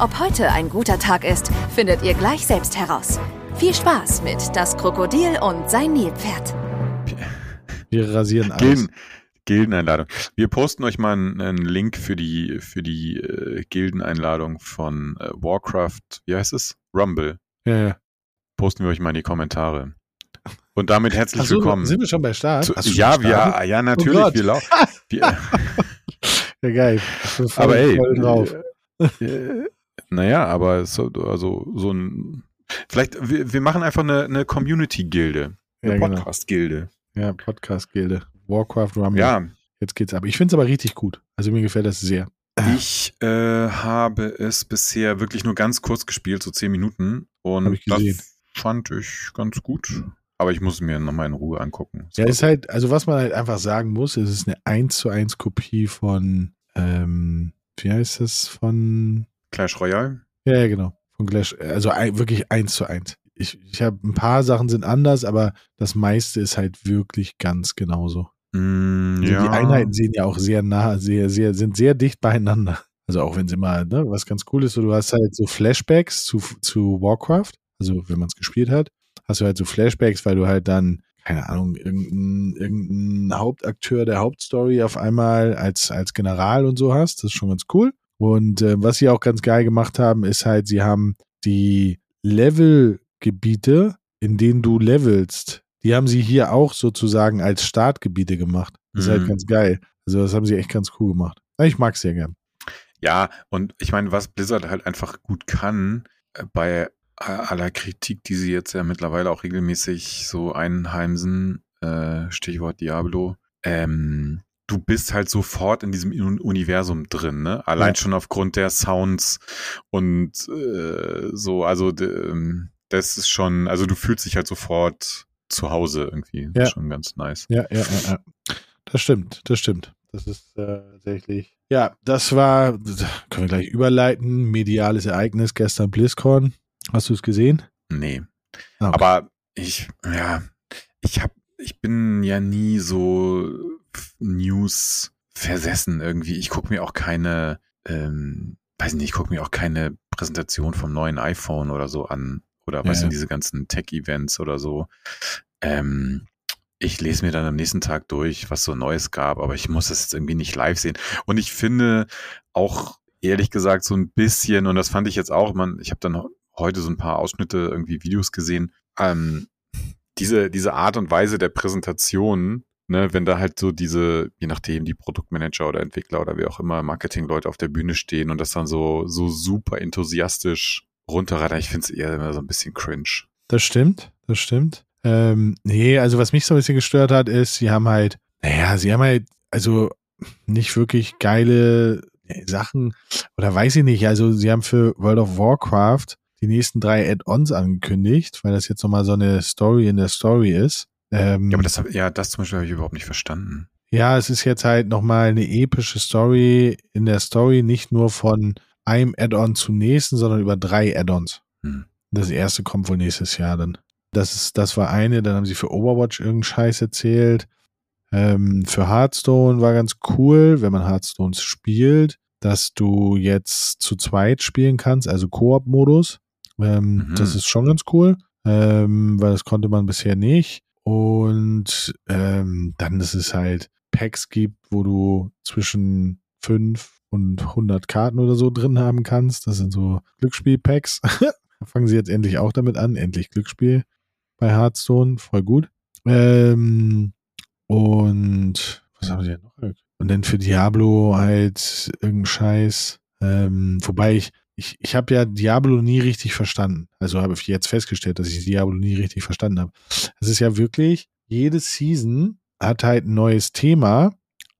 Ob heute ein guter Tag ist, findet ihr gleich selbst heraus. Viel Spaß mit Das Krokodil und sein Nilpferd. Wir rasieren alles. Gilden, Gildeneinladung. Wir posten euch mal einen, einen Link für die, für die äh, Gildeneinladung von äh, Warcraft, wie heißt es? Rumble. Ja, ja. Posten wir euch mal in die Kommentare. Und damit herzlich Ach so, willkommen. Sind wir schon bei Start? Zu, ja, gestartet? wir, ja, natürlich. Gott. wir laufen. Ja, geil. Aber ey, voll drauf. äh, naja, aber so, also so ein. Vielleicht, wir, wir machen einfach eine, eine Community-Gilde. Eine Ja, genau. Podcast-Gilde. Ja, Podcast-Gilde. Warcraft Rumble. Ja, Jetzt geht's ab. Ich finde es aber richtig gut. Also mir gefällt das sehr. Ich äh, habe es bisher wirklich nur ganz kurz gespielt, so zehn Minuten. Und das fand ich ganz gut. Aber ich muss es mir nochmal in Ruhe angucken. Ja, ist halt, also was man halt einfach sagen muss, es ist eine 1 zu 1 Kopie von, ähm, wie heißt das, von, Clash Royale? ja, genau, von Clash, also ein, wirklich 1 zu 1. Ich, ich habe ein paar Sachen sind anders, aber das meiste ist halt wirklich ganz genauso. Mm, Also ja. Die Einheiten sehen ja auch sehr nah, sehr, sehr, sind sehr dicht beieinander. Also auch wenn sie immer, ne, was ganz cool ist, so du hast halt so Flashbacks zu, zu Warcraft, also wenn man es gespielt hat, hast du halt so Flashbacks, weil du halt dann, keine Ahnung, irgendein, irgendein Hauptakteur der Hauptstory auf einmal als, als General und so hast. Das ist schon ganz cool. Und äh, was sie auch ganz geil gemacht haben, ist halt, sie haben die Levelgebiete, in denen du levelst, die haben sie hier auch sozusagen als Startgebiete gemacht. Das ist halt Mhm. ganz geil. Also das haben sie echt ganz cool gemacht. Ich mag es sehr gern. Ja, und ich meine, was Blizzard halt einfach gut kann, äh, bei aller Kritik, die sie jetzt ja mittlerweile auch regelmäßig so einheimsen, äh, Stichwort Diablo, ähm, du bist halt sofort in diesem Un- Universum drin, ne? Allein Ja. schon aufgrund der Sounds und äh, so, also ähm, das ist schon, also du fühlst dich halt sofort zu Hause irgendwie. Das Ja. ist schon ganz nice. Ja, ja, ja, ja. Das stimmt, das stimmt. Das ist äh, tatsächlich. Ja, das war, können wir gleich überleiten, mediales Ereignis gestern BlizzCon. Hast du es gesehen? Nee. Ah, okay. Aber ich, ja, ich hab, ich bin ja nie so News versessen irgendwie. Ich gucke mir auch keine, ähm, weiß nicht, ich gucke mir auch keine Präsentation vom neuen iPhone oder so an. Oder Ja, was ja. sind diese ganzen Tech-Events oder so. Ähm, ich lese mir dann am nächsten Tag durch, was so Neues gab, aber ich muss das jetzt irgendwie nicht live sehen. Und ich finde auch, ehrlich gesagt, so ein bisschen, und das fand ich jetzt auch, man, ich habe dann heute so ein paar Ausschnitte, irgendwie Videos gesehen, ähm, diese, diese Art und Weise der Präsentation, ne, wenn da halt so diese, je nachdem, die Produktmanager oder Entwickler oder wie auch immer, Marketingleute auf der Bühne stehen und das dann so, so super enthusiastisch runterrattern, ich finde es eher immer so ein bisschen cringe. Das stimmt, das stimmt. Ähm, nee, also was mich so ein bisschen gestört hat, ist, sie haben halt, naja, sie haben halt, also nicht wirklich geile Sachen, oder weiß ich nicht, also sie haben für World of Warcraft die nächsten drei Add-ons angekündigt, weil das jetzt nochmal so eine Story in der Story ist. Ähm, Ja, aber das, ja, das zum Beispiel habe ich überhaupt nicht verstanden. Ja, es ist jetzt halt nochmal eine epische Story in der Story, nicht nur von einem Add-on zum nächsten, sondern über drei Add-ons. Hm. Das erste kommt wohl nächstes Jahr dann. Das ist, das war eine, dann haben sie für Overwatch irgendeinen Scheiß erzählt. Ähm, für Hearthstone war ganz cool, wenn man Hearthstone spielt, dass du jetzt zu zweit spielen kannst, also Koop-Modus. Ähm, Mhm. Das ist schon ganz cool, ähm, weil das konnte man bisher nicht. Und ähm, dann, dass es halt Packs gibt, wo du zwischen fünf und 100 Karten oder so drin haben kannst. Das sind so Glücksspiel-Packs. fangen sie jetzt endlich auch damit an. Endlich Glücksspiel bei Hearthstone. Voll gut. Ähm, und was haben sie denn noch? Und dann für Diablo halt irgendein Scheiß. Ähm, wobei ich, ich, ich habe ja Diablo nie richtig verstanden. Also habe ich jetzt festgestellt, dass ich Diablo nie richtig verstanden habe. Es ist ja wirklich, jede Season hat halt ein neues Thema,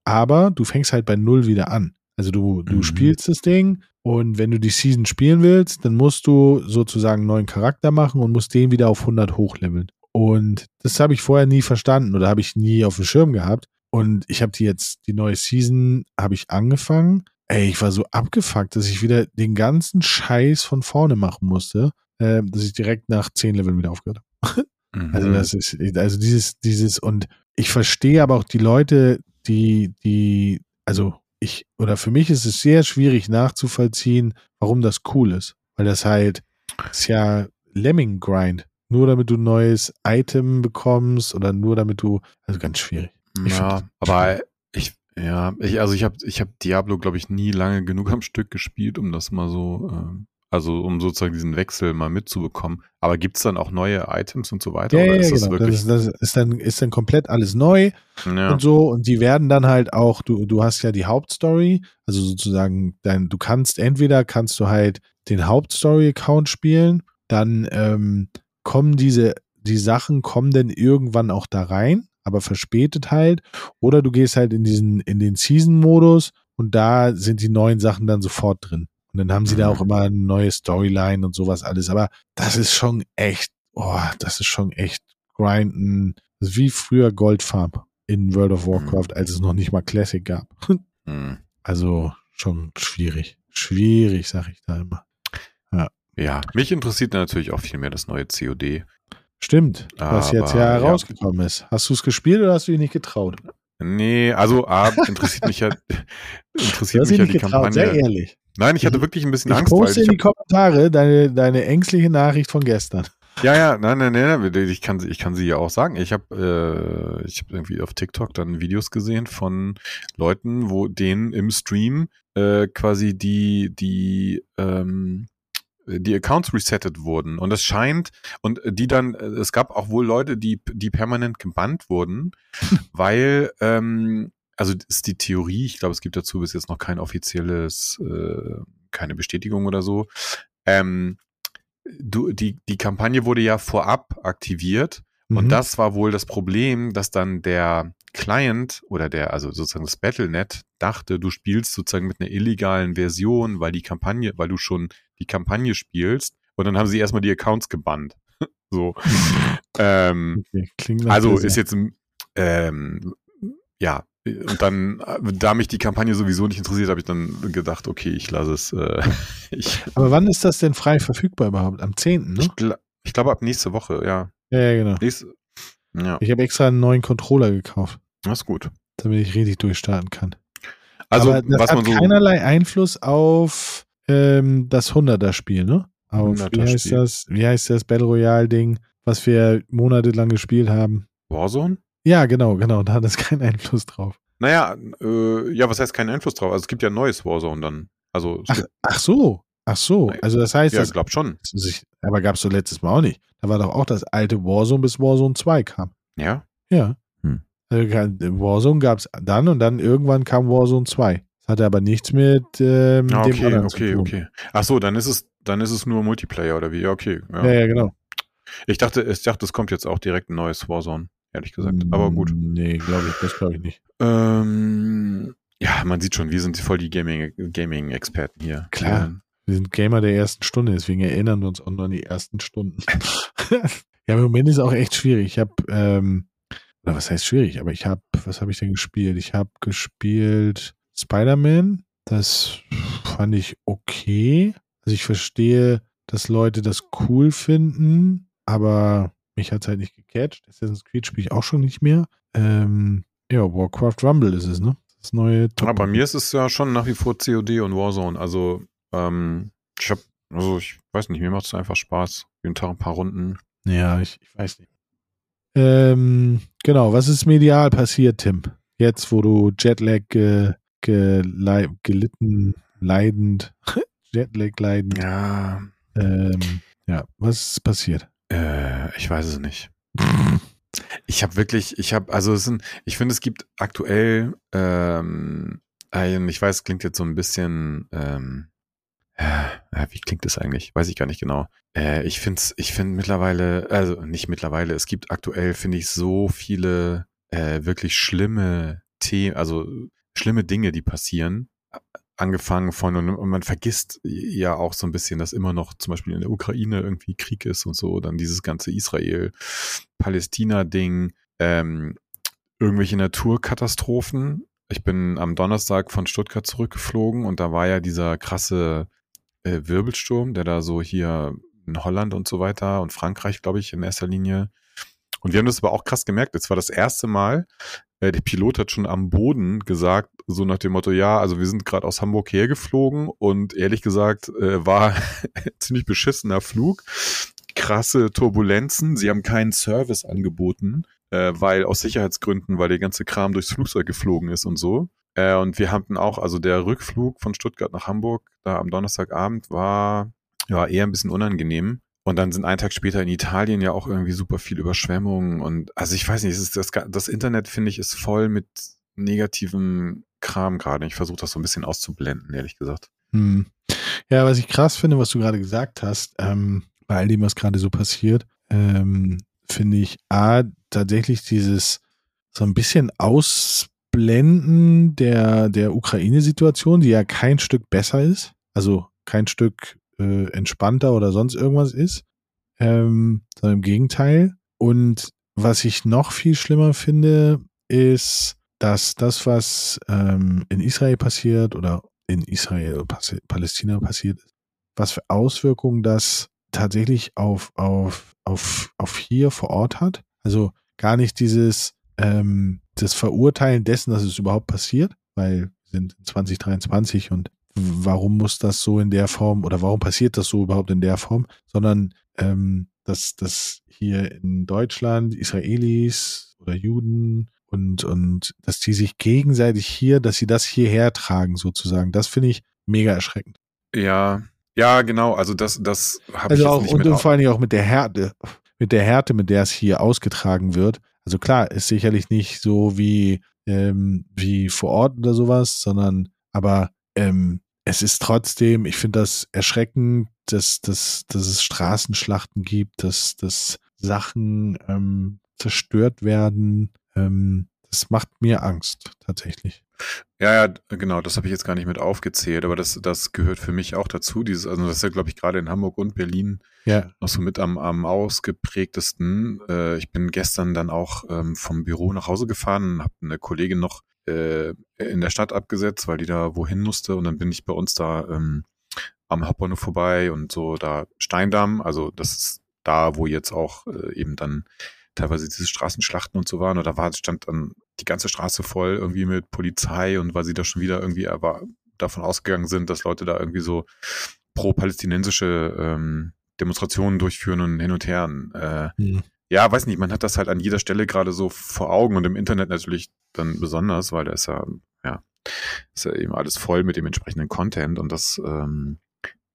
aber du fängst halt bei Null wieder an. Also du, du Mhm. spielst das Ding, Und wenn du die Season spielen willst, dann musst du sozusagen einen neuen Charakter machen und musst den wieder auf 100 hochleveln. Und das habe ich vorher nie verstanden oder habe ich nie auf dem Schirm gehabt. Und ich habe die jetzt, die neue Season habe ich angefangen. Ey, ich war so abgefuckt, dass ich wieder den ganzen Scheiß von vorne machen musste, äh, dass ich direkt nach 10 Leveln wieder aufgehört habe. Mhm. Also das ist, also dieses, dieses, und ich verstehe aber auch die Leute, die, die, also ich, oder für mich ist es sehr schwierig nachzuvollziehen, warum das cool ist. Weil das halt, ist ja Lemming-Grind. Nur damit du ein neues Item bekommst oder nur damit du, also ganz schwierig. Ich ja, aber ich, ja, ich, also ich habe ich hab Diablo, glaube ich, nie lange genug am Stück gespielt, um das mal so, ähm, also um sozusagen diesen Wechsel mal mitzubekommen. Aber gibt's dann auch neue Items und so weiter? Ja, oder ja, ist das genau. Das, wirklich? ist, das ist dann, ist dann komplett alles neu ja. und so. Und die werden dann halt auch, du, du hast ja die Hauptstory, also sozusagen, dein, du kannst entweder kannst du halt den Hauptstory-Account spielen, dann ähm, kommen diese, die Sachen kommen dann irgendwann auch da rein, aber verspätet halt. Oder du gehst halt in diesen, in den Season-Modus und da sind die neuen Sachen dann sofort drin. Und dann haben sie da Mhm. auch immer eine neue Storyline und sowas alles. Aber das ist schon echt, oh, das ist schon echt grinden. Das ist wie früher Goldfarm in World of Warcraft, als es noch nicht mal Classic gab. Hm. Also schon schwierig. Schwierig, sag ich da immer. Ja, mich interessiert natürlich auch viel mehr das neue COD. Stimmt, was jetzt Aber, ja ja. herausgekommen ist. Hast du es gespielt oder hast du dich nicht getraut? Nee, also A, interessiert mich ja, interessiert mich ja nicht die getraut, sehr Kampagne. ehrlich. Nein, ich hatte wirklich ein bisschen Ich Angst, weil poste ich in die Kommentare deine, deine ängstliche Nachricht von gestern. Ja, ja, nein, nein, nein, nein, ich kann, sie- ich kann sie ja auch sagen. Ich habe äh, ich hab irgendwie auf TikTok dann Videos gesehen von Leuten, wo denen im Stream äh, quasi die, die, ähm, die Accounts resettet wurden. Und es scheint, und die dann, äh, es gab auch wohl Leute, die, die permanent gebannt wurden, weil, ähm, also ist die Theorie, ich glaube, es gibt dazu bis jetzt noch kein offizielles, äh, keine Bestätigung oder so. Ähm, du, die, die Kampagne wurde ja vorab aktiviert und Mhm. das war wohl das Problem, dass dann der Client oder der, also sozusagen das Battlenet dachte, du spielst sozusagen mit einer illegalen Version, weil die Kampagne, weil du schon die Kampagne spielst und dann haben sie erstmal die Accounts gebannt. so. ähm, Okay, also ist jetzt, ähm, ja, und dann, da mich die Kampagne sowieso nicht interessiert, habe ich dann gedacht, okay, ich lasse es. Äh, ich Aber wann ist das denn frei verfügbar überhaupt? Am 10., ne? ich, gl ich glaube ab nächste Woche, ja. Ja, ja, genau. Nächste, ja, Ich habe extra einen neuen Controller gekauft, das ist gut. damit ich richtig durchstarten kann. Also, Aber das was hat man so. keinerlei Einfluss auf ähm, das 100er-Spiel, ne? Auf, wie 100er heißt Spiel. das? Wie heißt das Battle Royale-Ding, was wir monatelang gespielt haben? Warzone? Ja, genau, genau. Da hat es keinen Einfluss drauf. Naja, äh, ja, was heißt kein Einfluss drauf? Also es gibt ja ein neues Warzone dann. Also, Ach, ach so. Ach so. Also das heißt, ja, das, ich glaube schon. sich, aber gab es so letztes Mal auch nicht. Da war doch auch das alte Warzone bis Warzone 2 kam. Ja. Ja. Hm. Also, Warzone gab es dann und dann irgendwann kam Warzone 2. Hatte aber nichts mit ähm, Ah, dem okay, anderen zu okay, tun. okay. Ach so, dann ist es, dann ist es nur Multiplayer oder wie? Ja, okay. Ja. Ja, ja, genau. Ich dachte, ich dachte, es kommt jetzt auch direkt ein neues Warzone, ehrlich gesagt. Aber gut. Nee, glaube ich, das glaube ich nicht. Ähm, ja, man sieht schon, wir sind voll die Gaming- Gaming-Experten hier. Klar. Wir sind Gamer der ersten Stunde, deswegen erinnern wir uns auch noch an die ersten Stunden. ja, im Moment ist auch echt schwierig. Ich habe, ähm, oder was heißt schwierig, aber ich habe, was habe ich denn gespielt? Ich habe gespielt Spider-Man. Das fand ich okay. Also ich verstehe, dass Leute das cool finden, aber mich hat es halt nicht gecatcht. Assassin's Creed spiele ich auch schon nicht mehr. Ähm, ja, Warcraft Rumble ist es, ne? Das neue Top. Aber bei mir ist es ja schon nach wie vor COD und Warzone. Also, ähm, ich habe, also ich weiß nicht, mir macht es einfach Spaß. Jeden Tag ein paar Runden. Ja, ich, ich weiß nicht. Ähm, genau, was ist medial passiert, Tim? Jetzt, wo du Jetlag ge, gelei- gelitten, leidend, Jetlag leidend. Ja. Ähm, ja, was ist passiert? Äh, ich weiß es nicht. Ich habe wirklich, ich habe, also es sind, ich finde, es gibt aktuell, ähm, ein, ich weiß, es klingt jetzt so ein bisschen, ähm, äh, wie klingt das eigentlich? Weiß ich gar nicht genau. Äh, ich finde ich finde mittlerweile, also nicht mittlerweile, es gibt aktuell, finde ich, so viele äh, wirklich schlimme Themen, also schlimme Dinge, die passieren. angefangen von, und, man vergisst ja auch so ein bisschen, dass immer noch zum Beispiel in der Ukraine irgendwie Krieg ist und so, dann dieses ganze Israel-Palästina-Ding, ähm, irgendwelche Naturkatastrophen. Ich bin am Donnerstag von Stuttgart zurückgeflogen und da war ja dieser krasse äh, Wirbelsturm, der da so hier in Holland und so weiter und Frankreich, glaube ich, in erster Linie. Und wir haben das aber auch krass gemerkt. Es war das erste Mal, äh, der Pilot hat schon am Boden gesagt, so nach dem Motto, ja, also wir sind gerade aus Hamburg hergeflogen und ehrlich gesagt äh, war ziemlich beschissener Flug. Krasse Turbulenzen. Sie haben keinen Service angeboten, äh, weil aus Sicherheitsgründen, weil der ganze Kram durchs Flugzeug geflogen ist und so. Äh, und wir hatten auch, also der Rückflug von Stuttgart nach Hamburg, da am Donnerstagabend war ja eher ein bisschen unangenehm. Und dann sind einen Tag später in Italien ja auch irgendwie super viel Überschwemmungen und also ich weiß nicht, ist das, das Internet finde ich ist voll mit negativem Kram gerade. Ich versuche das so ein bisschen auszublenden, ehrlich gesagt. Hm. Ja, was ich krass finde, was du gerade gesagt hast, ähm, bei all dem, was gerade so passiert, ähm, finde ich A, tatsächlich dieses so ein bisschen Ausblenden der, der Ukraine-Situation, die ja kein Stück besser ist, also kein Stück äh, entspannter oder sonst irgendwas ist, ähm, sondern im Gegenteil. Und was ich noch viel schlimmer finde, ist, dass das, was ähm, in Israel passiert oder in Israel, Palästina passiert was für Auswirkungen das tatsächlich auf, auf, auf, auf hier vor Ort hat. Also gar nicht dieses, ähm, das Verurteilen dessen, dass es überhaupt passiert, weil wir sind 2023 und warum muss das so in der Form oder warum passiert das so überhaupt in der Form, sondern ähm, dass, dass hier in Deutschland Israelis oder Juden und, und dass die sich gegenseitig hier, dass sie das hierher tragen sozusagen, das finde ich mega erschreckend. Ja, ja, genau, also das, das habe also ich auch, nicht und, und vor allen Dingen auch mit der Härte, mit der Härte, mit der es hier ausgetragen wird. Also klar, ist sicherlich nicht so wie, ähm, wie vor Ort oder sowas, sondern aber ähm, es ist trotzdem, ich finde das erschreckend, dass, dass, dass es Straßenschlachten gibt, dass, dass Sachen ähm, zerstört werden. Ähm, das macht mir Angst, tatsächlich. Ja, ja, genau, das habe ich jetzt gar nicht mit aufgezählt, aber das, das gehört für mich auch dazu. Dieses, also das ist ja, glaube ich, gerade in Hamburg und Berlin ja. noch so mit am, am ausgeprägtesten. Äh, ich bin gestern dann auch ähm, vom Büro nach Hause gefahren, habe eine Kollegin noch äh, in der Stadt abgesetzt, weil die da wohin musste. Und dann bin ich bei uns da ähm, am Hauptbahnhof vorbei und so da Steindamm, also das ist da, wo jetzt auch äh, eben dann teilweise diese Straßenschlachten und so waren. Und da war, stand dann die ganze Straße voll irgendwie mit Polizei und weil sie da schon wieder irgendwie aber davon ausgegangen sind, dass Leute da irgendwie so pro-palästinensische ähm, Demonstrationen durchführen und hin und her. Äh, mhm ja, weiß nicht, man hat das halt an jeder Stelle gerade so vor Augen und im Internet natürlich dann besonders, weil da ist ja, ja, ist ja eben alles voll mit dem entsprechenden Content und das, ähm,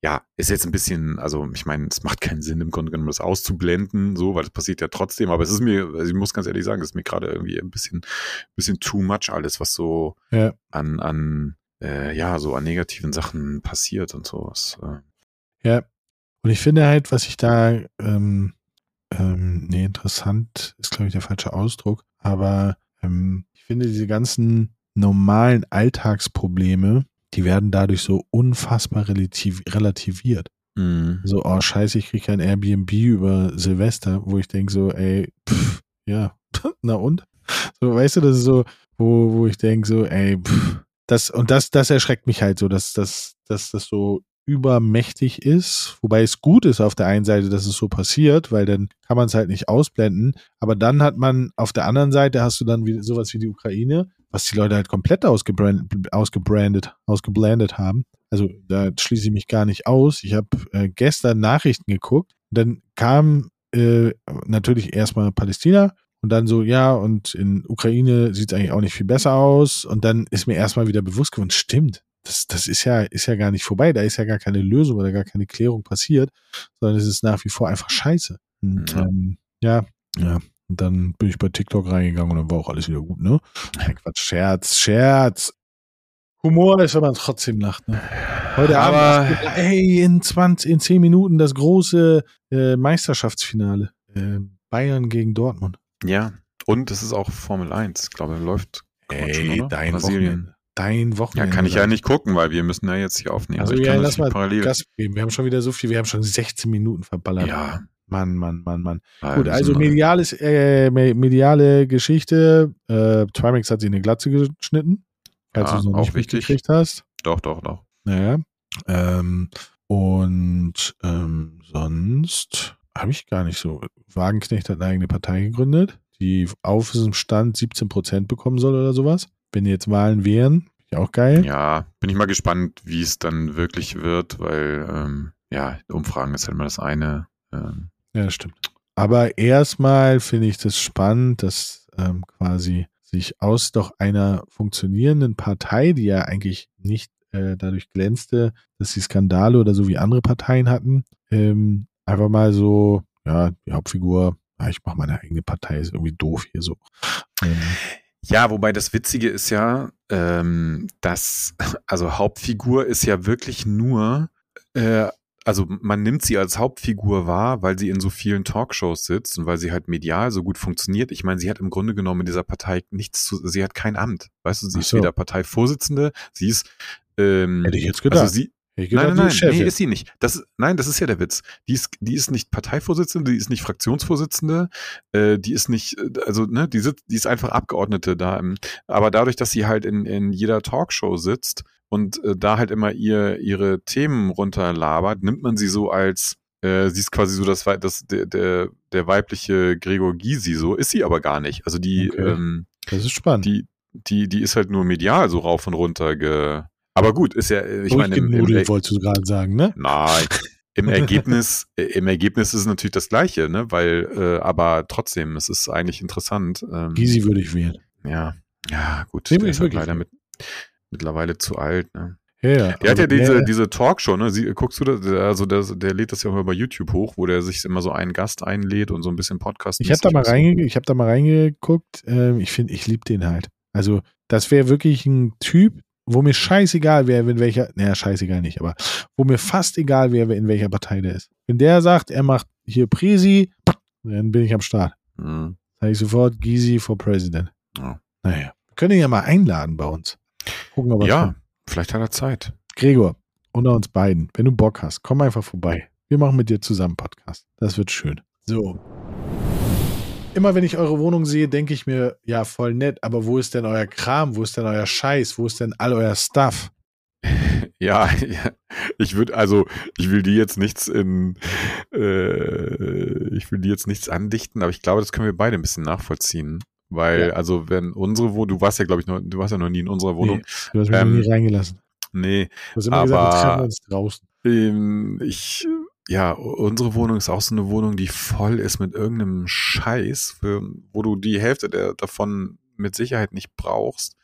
ja, ist jetzt ein bisschen, also ich meine, es macht keinen Sinn im Grunde genommen, das auszublenden, so, weil es passiert ja trotzdem, aber es ist mir, also ich muss ganz ehrlich sagen, es ist mir gerade irgendwie ein bisschen, bisschen too much alles, was so ja. an, an, äh, ja, so an negativen Sachen passiert und sowas. Äh. Ja, und ich finde halt, was ich da, ähm, ähm, nee, interessant ist, glaube ich, der falsche Ausdruck, aber ähm, finde diese ganzen normalen Alltagsprobleme, die werden dadurch so unfassbar relativ, relativiert. Mhm. So, oh scheiße, ich kriege ein Airbnb über Silvester, wo ich denke so, ey, pff, ja, na und? So, weißt du, das ist so, wo, wo ich denke so, ey, pff, das, und das, das erschreckt mich halt so, dass, dass, dass das so übermächtig ist, wobei es gut ist auf der einen Seite, dass es so passiert, weil dann kann man es halt nicht ausblenden, aber dann hat man auf der anderen Seite hast du dann wie, sowas wie die Ukraine, was die Leute halt komplett ausgebrandet, ausgebrandet, ausgeblendet haben. Also da schließe ich mich gar nicht aus. Ich habe äh, gestern Nachrichten geguckt, dann kam äh, natürlich erstmal Palästina und dann so, ja, und in Ukraine sieht es eigentlich auch nicht viel besser aus. Und dann ist mir erstmal wieder bewusst geworden, stimmt, das, das ist ja, ist ja gar nicht vorbei. Da ist ja gar keine Lösung oder gar keine Klärung passiert, sondern es ist nach wie vor einfach scheiße. Und, ja. Ähm, ja, ja. Und dann bin ich bei TikTok reingegangen und dann war auch alles wieder gut, ne? Nein, Quatsch, Scherz, Scherz. Humor ist, wenn man trotzdem lacht, ne? Heute Aber Abend, ey, in 20, in 10 Minuten das große äh, Meisterschaftsfinale. Äh, Bayern gegen Dortmund. Ja, und es ist auch Formel 1, glaube ich, läuft Ey, schon, dein Brasilien. Wochenende. Dein Wochenende. Ja, kann ich ja nicht gucken, weil wir müssen ja jetzt hier aufnehmen. Also ich ja, kann lass das mal parallel. Gas geben. Wir haben schon wieder so viel, wir haben schon 16 Minuten verballert. ja, Mann, Mann, Mann, Mann. wir Gut, also mediales, äh, me- mediale Geschichte. Äh, Trimax hat sich eine Glatze geschnitten, falls Ja, du es noch auch nicht wichtig. mitgekriegt hast. Doch, doch, doch. Naja. Ähm, und ähm, sonst habe ich gar nicht so. Wagenknecht hat eine eigene Partei gegründet, die auf diesem Stand 17 Prozent bekommen soll oder sowas. Wenn jetzt Wahlen wären, auch geil. Ja, bin ich mal gespannt, wie es dann wirklich wird, weil, ähm, ja, Umfragen ist halt immer das eine. Ähm, Ja, das stimmt. Aber erstmal finde ich das spannend, dass ähm, quasi sich aus doch einer funktionierenden Partei, die ja eigentlich nicht äh, dadurch glänzte, dass sie Skandale oder so wie andere Parteien hatten, ähm, einfach mal so, ja, die Hauptfigur, ja, ich mache meine eigene Partei, ist irgendwie doof hier so. Ähm, Ja, wobei das Witzige ist ja, ähm, dass, also Hauptfigur ist ja wirklich nur, äh, also man nimmt sie als Hauptfigur wahr, weil sie in so vielen Talkshows sitzt und weil sie halt medial so gut funktioniert. Ich meine, sie hat im Grunde genommen in dieser Partei nichts zu, sie hat kein Amt. Weißt du, sie Ach ist so. weder Parteivorsitzende, sie ist, ähm, hätte ich jetzt gedacht. also sie, nein, nein, nein, Chefin. nee, ist sie nicht. Das, nein, das ist ja der Witz. Die ist, die ist nicht Parteivorsitzende, die ist nicht Fraktionsvorsitzende, äh, die ist nicht, äh, also, ne, die, sitzt, die ist einfach Abgeordnete da. Im, aber dadurch, dass sie halt in, in jeder Talkshow sitzt und äh, da halt immer ihr, ihre Themen runterlabert, nimmt man sie so als, äh, sie ist quasi so das, das der, der, der weibliche Gregor Gysi, so ist sie aber gar nicht. Also die, Okay. ähm, Das ist spannend. die, die, die ist halt nur medial so rauf und runter ge. Aber gut, ist ja, äh, ich meine, im, im, wolltest du gerade sagen, ne? Nein. Im Ergebnis, äh, im Ergebnis ist es natürlich das Gleiche, ne? Weil, äh, aber trotzdem, es ist eigentlich interessant. Ähm, Gysi würde ich wählen. Ja, ja, gut. Nee, der ist halt leider mit, mittlerweile zu alt, ne? Ja, ja. Der hat Also, ja diese, nee, diese Talkshow, ne? Sie, guckst du das? Also der, der lädt das ja immer bei YouTube hoch, wo der sich immer so einen Gast einlädt und so ein bisschen Podcast. Ich habe da mal reinge ich habe da mal reingeguckt. Ähm, ich finde, ich liebe den halt. Also das wäre wirklich ein Typ, wo mir scheißegal wäre, in welcher, naja, scheißegal nicht, aber wo mir fast egal wäre, in welcher Partei der ist. Wenn der sagt, er macht hier Presi, dann bin ich am Start. Mhm. Sage ich sofort Gysi for President. Ja. Naja, wir können ihn ja mal einladen bei uns. Gucken, ob er Ja, kommt. vielleicht hat er Zeit. Gregor, unter uns beiden, wenn du Bock hast, komm einfach vorbei. Wir machen mit dir zusammen Podcast. Das wird schön. So. Immer wenn ich eure Wohnung sehe, denke ich mir, ja, voll nett, aber wo ist denn euer Kram? Wo ist denn euer Scheiß? Wo ist denn all euer Stuff? Ja, ja. ich würde, also, ich will die jetzt nichts in, äh, ich will die jetzt nichts andichten, aber ich glaube, das können wir beide ein bisschen nachvollziehen. Weil, Ja. also, wenn unsere Wohnung, du warst ja, glaube ich, noch, du warst ja noch nie in unserer Wohnung. Nee, du hast mich Ähm, noch nie reingelassen. Nee, Du hast immer gesagt, wir aber- treffen uns draußen. ähm, ich, ja, unsere Wohnung ist auch so eine Wohnung, die voll ist mit irgendeinem Scheiß, wo du die Hälfte der, davon mit Sicherheit nicht brauchst.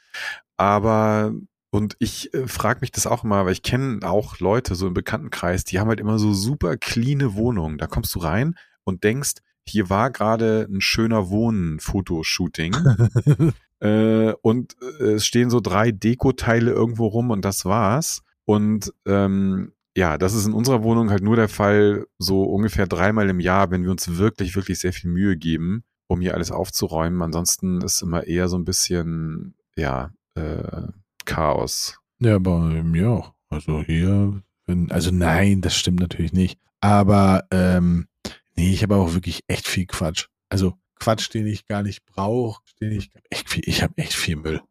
Aber und ich äh, frage mich das auch immer, weil ich kenne auch Leute so im Bekanntenkreis, die haben halt immer so super cleane Wohnungen. Da kommst du rein und denkst, hier war gerade ein schöner Wohnen-Fotoshooting. äh, und äh, es stehen so drei Dekoteile irgendwo rum und das war's. Und ähm, ja, das ist in unserer Wohnung halt nur der Fall, so ungefähr dreimal im Jahr, wenn wir uns wirklich, wirklich sehr viel Mühe geben, um hier alles aufzuräumen. Ansonsten ist immer eher so ein bisschen, ja, äh, Chaos. Ja, bei mir auch. Also hier, wenn, also nein, das stimmt natürlich nicht. Aber ähm, nee, ich habe auch wirklich echt viel Quatsch. Also Quatsch, den ich gar nicht brauche, den ich echt viel, ich habe echt viel Müll.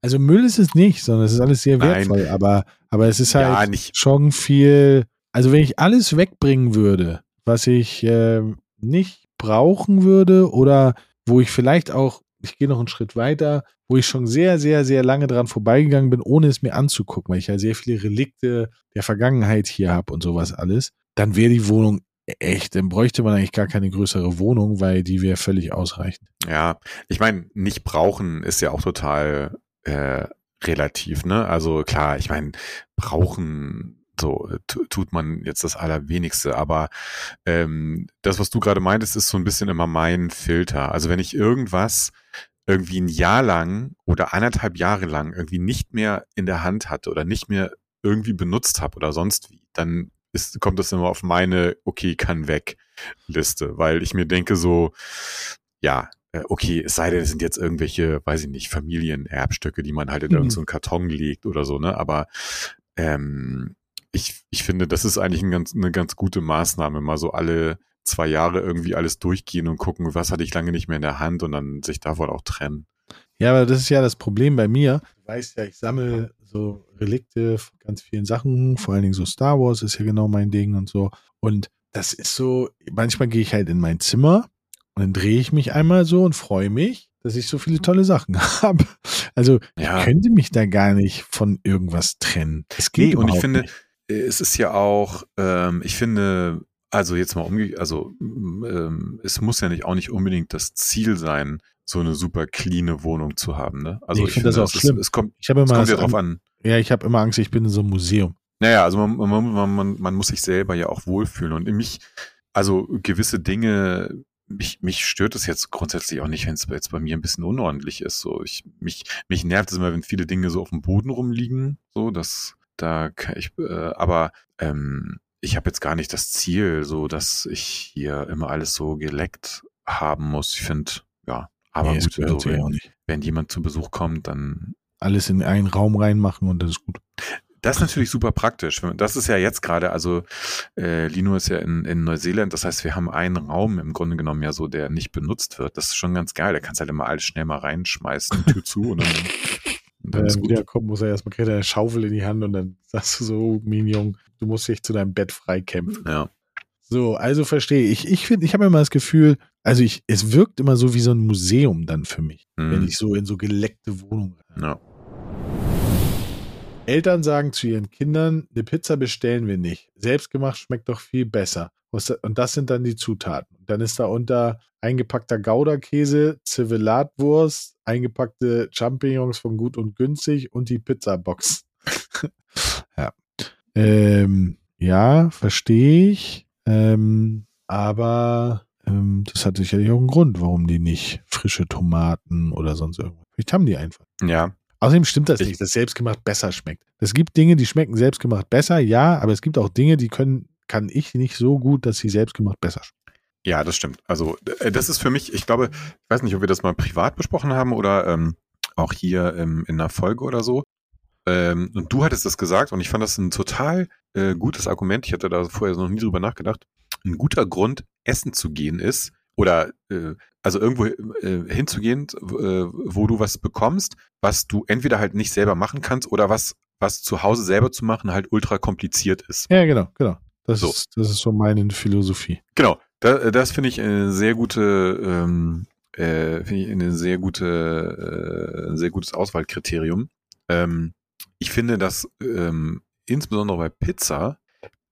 Also Müll ist es nicht, sondern es ist alles sehr Nein. wertvoll, aber, aber es ist halt Ja, schon viel. Also wenn ich alles wegbringen würde, was ich ähm, nicht brauchen würde oder wo ich vielleicht auch, ich gehe noch einen Schritt weiter, wo ich schon sehr, sehr, sehr lange dran vorbeigegangen bin, ohne es mir anzugucken, weil ich ja sehr viele Relikte der Vergangenheit hier habe und sowas alles, dann wäre die Wohnung echt, dann bräuchte man eigentlich gar keine größere Wohnung, weil die wäre völlig ausreichend. Ja, ich meine, nicht brauchen ist ja auch total äh, relativ, ne? Also klar, ich meine, brauchen so tu- tut man jetzt das Allerwenigste, aber ähm, das, was du gerade meintest, ist so ein bisschen immer mein Filter. Also wenn ich irgendwas irgendwie ein Jahr lang oder anderthalb Jahre lang irgendwie nicht mehr in der Hand hatte oder nicht mehr irgendwie benutzt habe oder sonst wie, dann ist, kommt das immer auf meine okay kann weg Liste, weil ich mir denke so ja okay, es sei denn, es sind jetzt irgendwelche, weiß ich nicht, Familienerbstücke, die man halt in mhm. irgendeinen so Karton legt oder so, ne? Aber ähm, ich, ich finde, das ist eigentlich ein ganz, eine ganz gute Maßnahme, mal so alle zwei Jahre irgendwie alles durchgehen und gucken, was hatte ich lange nicht mehr in der Hand und dann sich davon auch trennen. Ja, aber das ist ja das Problem bei mir. Du weißt ja, ich sammle so Relikte von ganz vielen Sachen, vor allen Dingen so Star Wars ist ja genau mein Ding und so. Und das ist so, manchmal gehe ich halt in mein Zimmer und dann drehe ich mich einmal so und freue mich, dass ich so viele tolle Sachen habe. Also ja. ich könnte mich da gar nicht von irgendwas trennen. Das geht nee, und ich finde, nicht. es ist ja auch, ähm, ich finde, also jetzt mal umge, also ähm, es muss ja nicht auch nicht unbedingt das Ziel sein, so eine super cleane Wohnung zu haben. Ne? Also nee, ich, ich finde das auch schlimm. Ist, es kommt, ich immer es kommt ja drauf an. Ja, ich habe immer Angst, ich bin in so einem Museum. Naja, also man, man, man, man, man muss sich selber ja auch wohlfühlen und mich, also gewisse Dinge, mich, mich stört es jetzt grundsätzlich auch nicht, wenn es jetzt bei mir ein bisschen unordentlich ist. So, ich, mich, mich nervt es immer, wenn viele Dinge so auf dem Boden rumliegen. So, dass da kann ich, äh, aber ähm, ich habe jetzt gar nicht das Ziel, so dass ich hier immer alles so geleckt haben muss. Ich finde, ja, aber nee, gut, so, wenn, wenn jemand zu Besuch kommt, dann alles in einen Raum reinmachen und das ist gut. Das ist natürlich super praktisch. Das ist ja jetzt gerade, also äh, Lino ist ja in, in Neuseeland, das heißt, wir haben einen Raum im Grunde genommen ja so, der nicht benutzt wird. Das ist schon ganz geil. Da kannst du halt immer alles schnell mal reinschmeißen, Tür zu und dann. Und dann er wiederkommt, muss er erstmal kriegt er eine Schaufel in die Hand und dann sagst du so, Minion, du musst dich zu deinem Bett freikämpfen. Ja. So, also verstehe ich. Ich finde, ich habe immer das Gefühl, also ich, es wirkt immer so wie so ein Museum dann für mich, mhm. wenn ich so in so geleckte Wohnungen. Ja. Eltern sagen zu ihren Kindern, eine Pizza bestellen wir nicht. Selbstgemacht schmeckt doch viel besser. Und das sind dann die Zutaten. Dann ist da unter eingepackter Gouda-Käse, Zivillatwurst, eingepackte Champignons von Gut und Günstig und die Pizzabox. ja. Ähm, ja, verstehe ich. Ähm, aber ähm, das hat sicherlich auch einen Grund, warum die nicht frische Tomaten oder sonst irgendwas. Vielleicht haben die einfach. Ja, Außerdem stimmt das ich nicht, dass selbstgemacht besser schmeckt. Es gibt Dinge, die schmecken selbstgemacht besser, ja, aber es gibt auch Dinge, die können, kann ich nicht so gut, dass sie selbstgemacht besser schmecken. Ja, das stimmt. Also äh, das ist für mich, ich glaube, ich weiß nicht, ob wir das mal privat besprochen haben oder ähm, auch hier ähm, in einer Folge oder so. Ähm, und du hattest das gesagt und ich fand das ein total äh, gutes Argument. Ich hatte da vorher noch nie drüber nachgedacht. Ein guter Grund, essen zu gehen ist, oder äh, also irgendwo äh, hinzugehen, äh, wo du was bekommst, was du entweder halt nicht selber machen kannst oder was, was zu Hause selber zu machen halt ultra kompliziert ist. Ja, genau, genau. Das, so. ist, das ist so meine Philosophie. Genau, da, das finde ich eine sehr gute, ähm, äh, finde ich eine sehr gute, äh, ein sehr gutes Auswahlkriterium. Ähm, ich finde, dass ähm, insbesondere bei Pizza,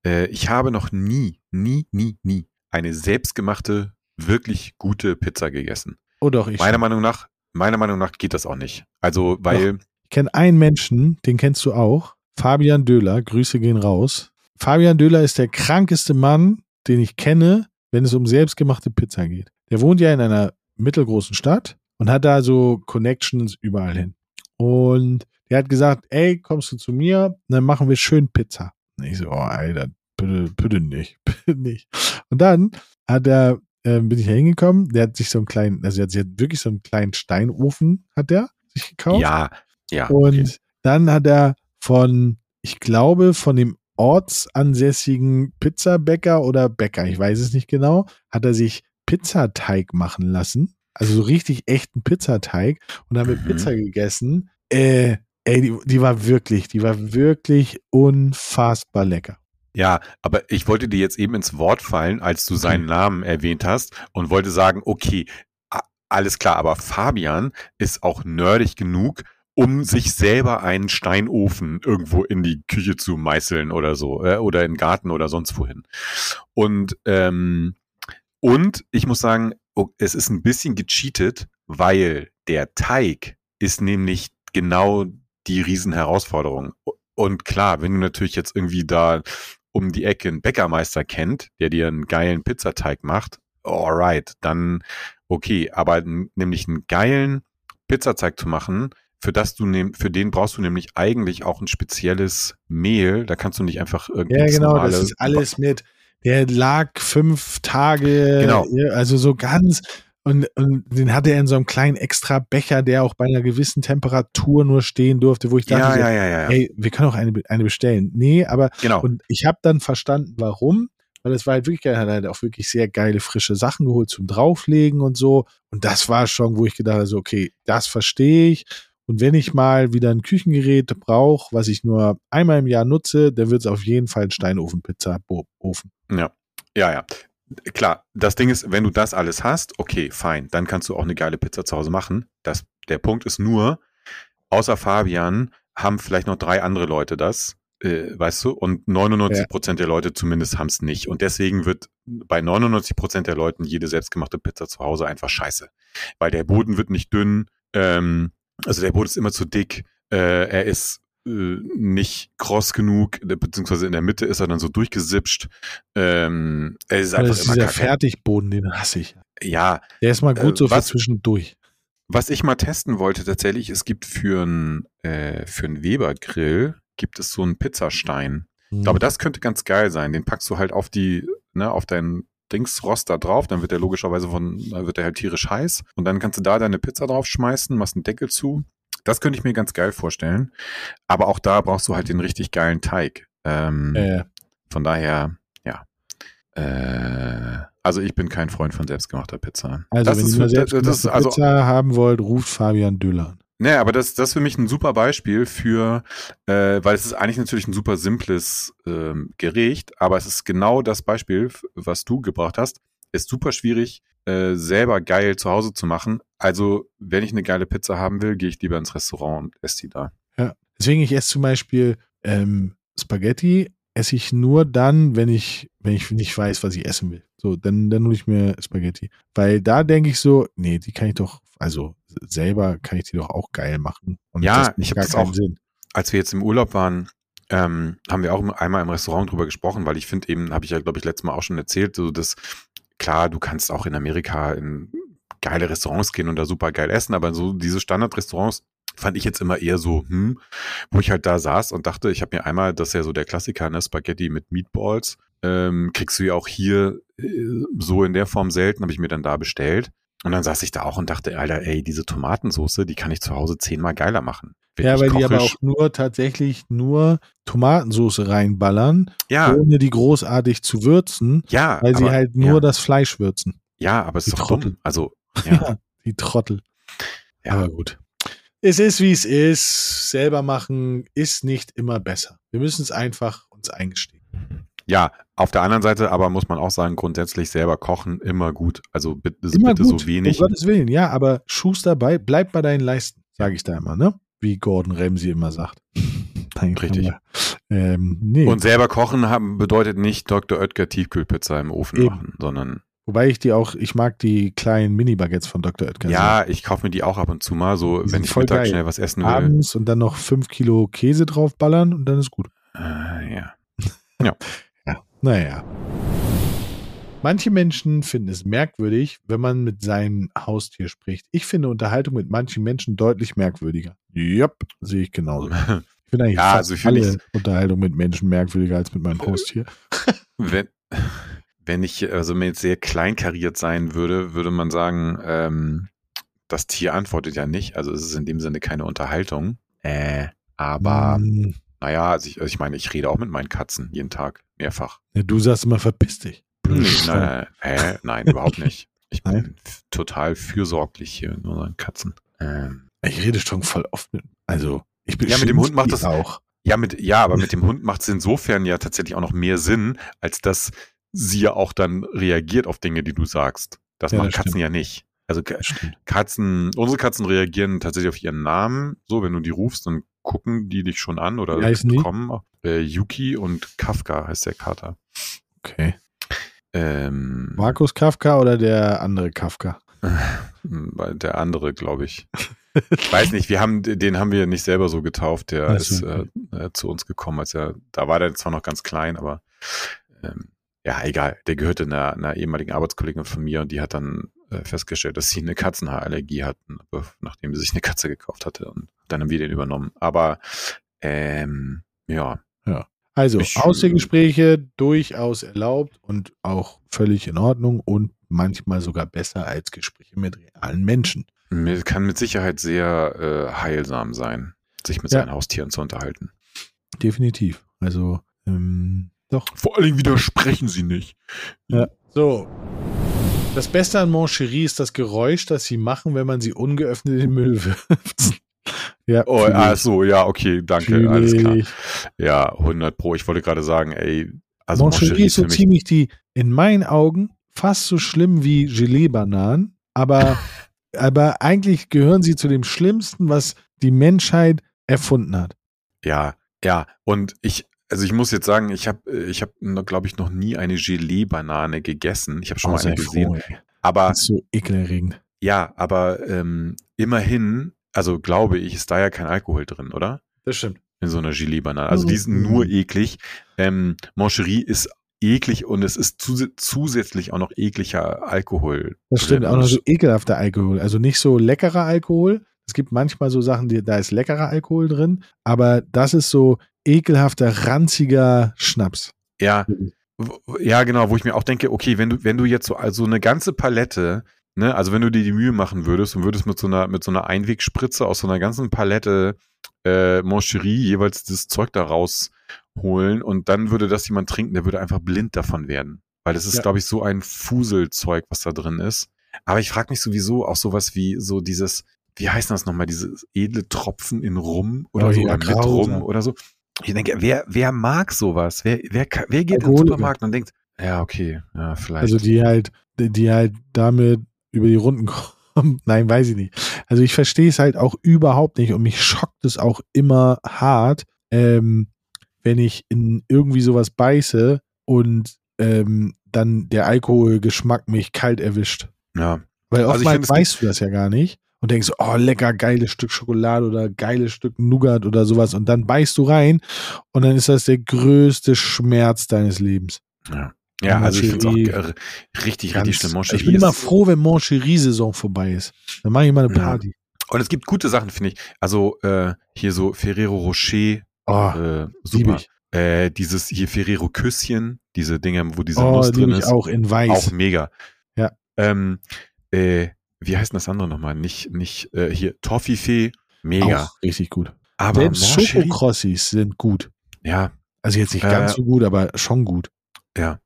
äh, ich habe noch nie, nie, nie, nie eine selbstgemachte wirklich gute Pizza gegessen. Oh doch, ich. Meiner Meinung nach, meiner Meinung nach geht das auch nicht. Also, weil. Doch. Ich kenne einen Menschen, den kennst du auch. Fabian Döhler, Grüße gehen raus. Fabian Döhler ist der krankeste Mann, den ich kenne, wenn es um selbstgemachte Pizza geht. Der wohnt ja in einer mittelgroßen Stadt und hat da so Connections überall hin. Und der hat gesagt, ey, kommst du zu mir, dann machen wir schön Pizza. Und ich so, oh, Alter, bitte, bitte nicht, bitte nicht. Und dann hat er äh, bin ich da hingekommen. Der hat sich so einen kleinen, also er hat wirklich so einen kleinen Steinofen, hat der sich gekauft. Ja, ja. Und okay. dann hat er von, ich glaube, von dem ortsansässigen Pizzabäcker oder Bäcker, ich weiß es nicht genau, hat er sich Pizzateig machen lassen. Also so richtig echten Pizzateig und damit mhm. Pizza gegessen. Äh, ey, die, die war wirklich, die war wirklich unfassbar lecker. Ja, aber ich wollte dir jetzt eben ins Wort fallen, als du seinen Namen erwähnt hast und wollte sagen, okay, alles klar, aber Fabian ist auch nerdig genug, um sich selber einen Steinofen irgendwo in die Küche zu meißeln oder so, äh, oder in den Garten oder sonst wohin. Und, ähm, und ich muss sagen, es ist ein bisschen gecheatet, weil der Teig ist nämlich genau die Riesenherausforderung. Und klar, wenn du natürlich jetzt irgendwie da um die Ecke einen Bäckermeister kennt, der dir einen geilen Pizzateig macht, alright, dann okay, aber nämlich einen geilen Pizzateig zu machen, für das du nehm, für den brauchst du nämlich eigentlich auch ein spezielles Mehl. Da kannst du nicht einfach irgendwie. Ja, genau, das ist alles mit. Der lag fünf Tage, genau. also so ganz. Und, und den hatte er in so einem kleinen extra Becher, der auch bei einer gewissen Temperatur nur stehen durfte, wo ich dachte, Ja, ja, ja, ja. ja. hey, wir können auch eine, eine bestellen. Nee, aber Genau. und ich habe dann verstanden, warum. Weil es war halt wirklich geil, er hat halt auch wirklich sehr geile frische Sachen geholt zum Drauflegen und so. Und das war schon, wo ich gedacht habe, so, okay, das verstehe ich. Und wenn ich mal wieder ein Küchengerät brauche, was ich nur einmal im Jahr nutze, dann wird es auf jeden Fall ein Steinofen-Pizza-Ofen. Ja, ja, ja. Klar, das Ding ist, wenn du das alles hast, okay, fein, dann kannst du auch eine geile Pizza zu Hause machen. Das, der Punkt ist nur, außer Fabian haben vielleicht noch drei andere Leute das, äh, weißt du, und 99 Prozent der Leute zumindest haben es nicht. Und deswegen wird bei 99 Prozent der Leuten jede selbstgemachte Pizza zu Hause einfach scheiße. Weil der Boden wird nicht dünn, ähm, also der Boden ist immer zu dick, äh, er ist nicht kross genug, äh, beziehungsweise in der Mitte ist er dann so durchgesipscht. Ähm, er ist Das einfach ist immer dieser. Fertigboden, den hasse ich. Ja, Der ist mal gut Äh, so für was- zwischendurch. was ich mal testen wollte tatsächlich, es gibt für einen äh, für einen Weber-Grill gibt es so einen Pizzastein. Hm. Ich glaube, das könnte ganz geil sein. Den packst du halt auf die, ne, auf deinen Dingsrost da drauf, dann wird der logischerweise von, wird der halt tierisch heiß und dann kannst du da deine Pizza draufschmeißen, machst einen Deckel zu. Das könnte ich mir ganz geil vorstellen. Aber auch da brauchst du halt den richtig geilen Teig. Ähm, äh, Von daher, ja. Äh, also ich bin kein Freund von selbstgemachter Pizza. also, das wenn ist, ihr mal für- selbst das, also, Pizza haben wollt, ruft Fabian Düller an. Nee, aber das, das ist für mich ein super Beispiel für, äh, weil es ist eigentlich natürlich ein super simples ähm, Gericht, aber es ist genau das Beispiel, was du gebracht hast. Ist super schwierig, äh, selber geil zu Hause zu machen. Also, wenn ich eine geile Pizza haben will, gehe ich lieber ins Restaurant und esse die da. Deswegen, ich esse zum Beispiel ähm, Spaghetti, esse ich nur dann, wenn ich, wenn ich nicht weiß, was ich essen will. So, dann, dann hole ich mir Spaghetti. Weil da denke ich so, nee, die kann ich doch, also selber kann ich die doch auch geil machen. Und Ja, ich hab gar das keinen auch- Sinn. als wir jetzt im Urlaub waren, ähm, haben wir auch einmal im Restaurant drüber gesprochen, weil ich finde eben, habe ich ja, glaube ich, letztes Mal auch schon erzählt, so dass, klar, du kannst auch in Amerika in geile Restaurants gehen und da super geil essen, aber so diese Standardrestaurants fand ich jetzt immer eher so, hm, wo ich halt da saß und dachte, ich habe mir einmal, das ist ja so der Klassiker, ne, Spaghetti mit Meatballs, ähm, kriegst du ja auch hier äh, so in der Form selten, habe ich mir dann da bestellt. Und dann saß ich da auch und dachte, Alter, ey, diese Tomatensoße, die kann ich zu Hause zehnmal geiler machen. Wenn Ja, weil die aber auch nur tatsächlich nur Tomatensauce reinballern, ja, ohne die großartig zu würzen, Ja, weil sie aber, halt nur ja, das Fleisch würzen. ja, aber es ist doch Trottel. dumm. Also, ja, Die Trottel. Ja. Aber gut. Es ist, wie es ist. Selber machen ist nicht immer besser. Wir müssen es einfach uns eingestehen. Ja, auf der anderen Seite aber muss man auch sagen, grundsätzlich selber kochen immer gut. Also bitte, Immer bitte gut, so wenig. um Gottes Willen, ja, aber Schuster bei, bleib bei deinen Leisten, sage ich da immer, ne? Wie Gordon Ramsay immer sagt. Nein, Richtig. aber, Ähm, nee. Und selber kochen haben, bedeutet nicht Dr. Oetker Tiefkühlpizza im Ofen Eben. machen, sondern Wobei ich die auch, ich mag die kleinen Mini-Baguettes von Dr. Oetker. ja, ich kaufe mir die auch ab und zu mal, so wenn ich voll Mittag geil. schnell was essen sehr. will. Abends und dann noch fünf Kilo Käse draufballern und dann ist gut. Äh, ja. Naja. Manche Menschen finden es merkwürdig, wenn man mit seinem Haustier spricht. Ich finde Unterhaltung mit manchen Menschen deutlich merkwürdiger. Jupp, sehe ich genauso. Ich finde eigentlich Ja, fast also ich alle Unterhaltung mit Menschen merkwürdiger als mit meinem Haustier. wenn, wenn ich also mir jetzt sehr kleinkariert sein würde, würde man sagen, ähm, das Tier antwortet ja nicht. Also es ist in dem Sinne keine Unterhaltung. Äh, aber Hm, naja, also ich, also ich meine, ich rede auch mit meinen Katzen jeden Tag, mehrfach. ja, du sagst immer, verpiss dich. Nee, nein, nein, nein, überhaupt nicht. Ich bin Nein? total fürsorglich hier mit unseren Katzen. Ähm, Ich rede schon voll oft mit. Also, ich bin Ja, mit dem Hund macht das- auch. ja, mit, ja, aber mit dem Hund macht es insofern ja tatsächlich auch noch mehr Sinn, als dass sie ja auch dann reagiert auf Dinge, die du sagst. Das Ja, machen das Katzen stimmt. ja nicht. Also. Katzen, unsere Katzen reagieren tatsächlich auf ihren Namen. So, wenn du die rufst, dann gucken die dich schon an oder kommen. Äh, Yuki und Kafka heißt der Kater. Okay. Ähm, Markus Kafka oder der andere Kafka? Der andere, glaube ich. Ich weiß nicht, wir haben, den haben wir nicht selber so getauft. Der so, ist äh, äh, zu uns gekommen, als er, da war der zwar noch ganz klein, aber ähm, ja, egal. Der gehörte einer, einer ehemaligen Arbeitskollegin von mir und die hat dann äh, festgestellt, dass sie eine Katzenhaarallergie hatten, nachdem sie sich eine Katze gekauft hatte und dann haben wir den übernommen. Aber ähm, ja, Also, Ich- Außergespräche durchaus erlaubt und auch völlig in Ordnung und manchmal sogar besser als Gespräche mit realen Menschen. Kann mit Sicherheit sehr äh, heilsam sein, sich mit Ja. seinen Haustieren zu unterhalten. Definitiv. Also, ähm, doch. Vor allen Dingen widersprechen sie nicht. Ja. So. Das Beste an Moncherie ist das Geräusch, das sie machen, wenn man sie ungeöffnet in den Müll wirft. ja, Oh, ach so, ja, okay, danke, Fühl alles klar. Ja, 100 pro. Ich wollte gerade sagen, ey, also Moncherie ist so ziemlich die, in meinen Augen, fast so schlimm wie Gelee-Bananen, aber, aber eigentlich gehören sie zu dem Schlimmsten, was die Menschheit erfunden hat. ja, ja. Und ich, also ich muss jetzt sagen, ich habe, ich habe, glaube ich, noch nie eine Gelee-Banane gegessen. Ich habe schon Oh, mal eine gesehen. froh. Aber Das ist so ekelerregend. ja, aber ähm, immerhin, also glaube ich, ist da ja kein Alkohol drin, oder? Das stimmt. In so einer Gelee-Banane. Also Mhm. die ist nur eklig. Ähm, Moncherie ist eklig und es ist zus zusätzlich auch noch ekliger Alkohol. Das stimmt, drin. auch noch so ekelhafter Alkohol. Also nicht so leckerer Alkohol. Es gibt manchmal so Sachen, die, da ist leckerer Alkohol drin, aber das ist so ekelhafter, ranziger Schnaps. Ja, w- ja, genau, wo ich mir auch denke, okay, wenn du, wenn du jetzt so also eine ganze Palette, ne, also wenn du dir die Mühe machen würdest und würdest mit so einer, mit so einer Einwegspritze aus so einer ganzen Palette äh, Moncherie jeweils das Zeug da rausholen und dann würde das jemand trinken, der würde einfach blind davon werden. Weil das ist, Ja. glaube ich, so ein Fuselzeug, was da drin ist. Aber ich frage mich sowieso auch sowas wie so dieses, wie heißt das nochmal, dieses edle Tropfen in Rum oder Oh so, ja, oder mit. Rum oder so. Ich denke, wer, wer mag sowas? Wer, wer, wer geht in den Alkoholiker. Supermarkt und denkt, ja, okay, ja, vielleicht. Also die halt, die die halt damit über die Runden kommen. Nein, weiß ich nicht. Also ich verstehe es halt auch überhaupt nicht und mich schockt es auch immer hart, ähm, wenn ich in irgendwie sowas beiße und ähm, dann der Alkoholgeschmack mich kalt erwischt. ja. Weil Also oftmals es weißt du das ja gar nicht und denkst, oh, lecker, geiles Stück Schokolade oder geiles Stück Nougat oder sowas und dann beißt du rein und dann ist das der größte Schmerz deines Lebens. Ja, ja also ich finde es auch richtig, richtig schlimm. Moncherie ich bin immer froh, wenn Moncherie-Saison vorbei ist. Dann mache ich mal eine Ja. Party. Und es gibt gute Sachen, finde ich. Also äh, hier so Ferrero Rocher, Oh, äh, super. Äh, dieses hier Ferrero Küsschen, diese Dinge, wo diese Oh, Nuss drin ist, auch in weiß. auch mega. Ja. Ähm, äh, wie heißt denn das andere nochmal? Nicht, nicht, äh, hier, Toffifee, mega. Auch richtig gut. Aber Selbst Moncherie, Schokokrossis sind gut. ja, Also jetzt nicht Äh, ganz so gut, aber schon gut. ja.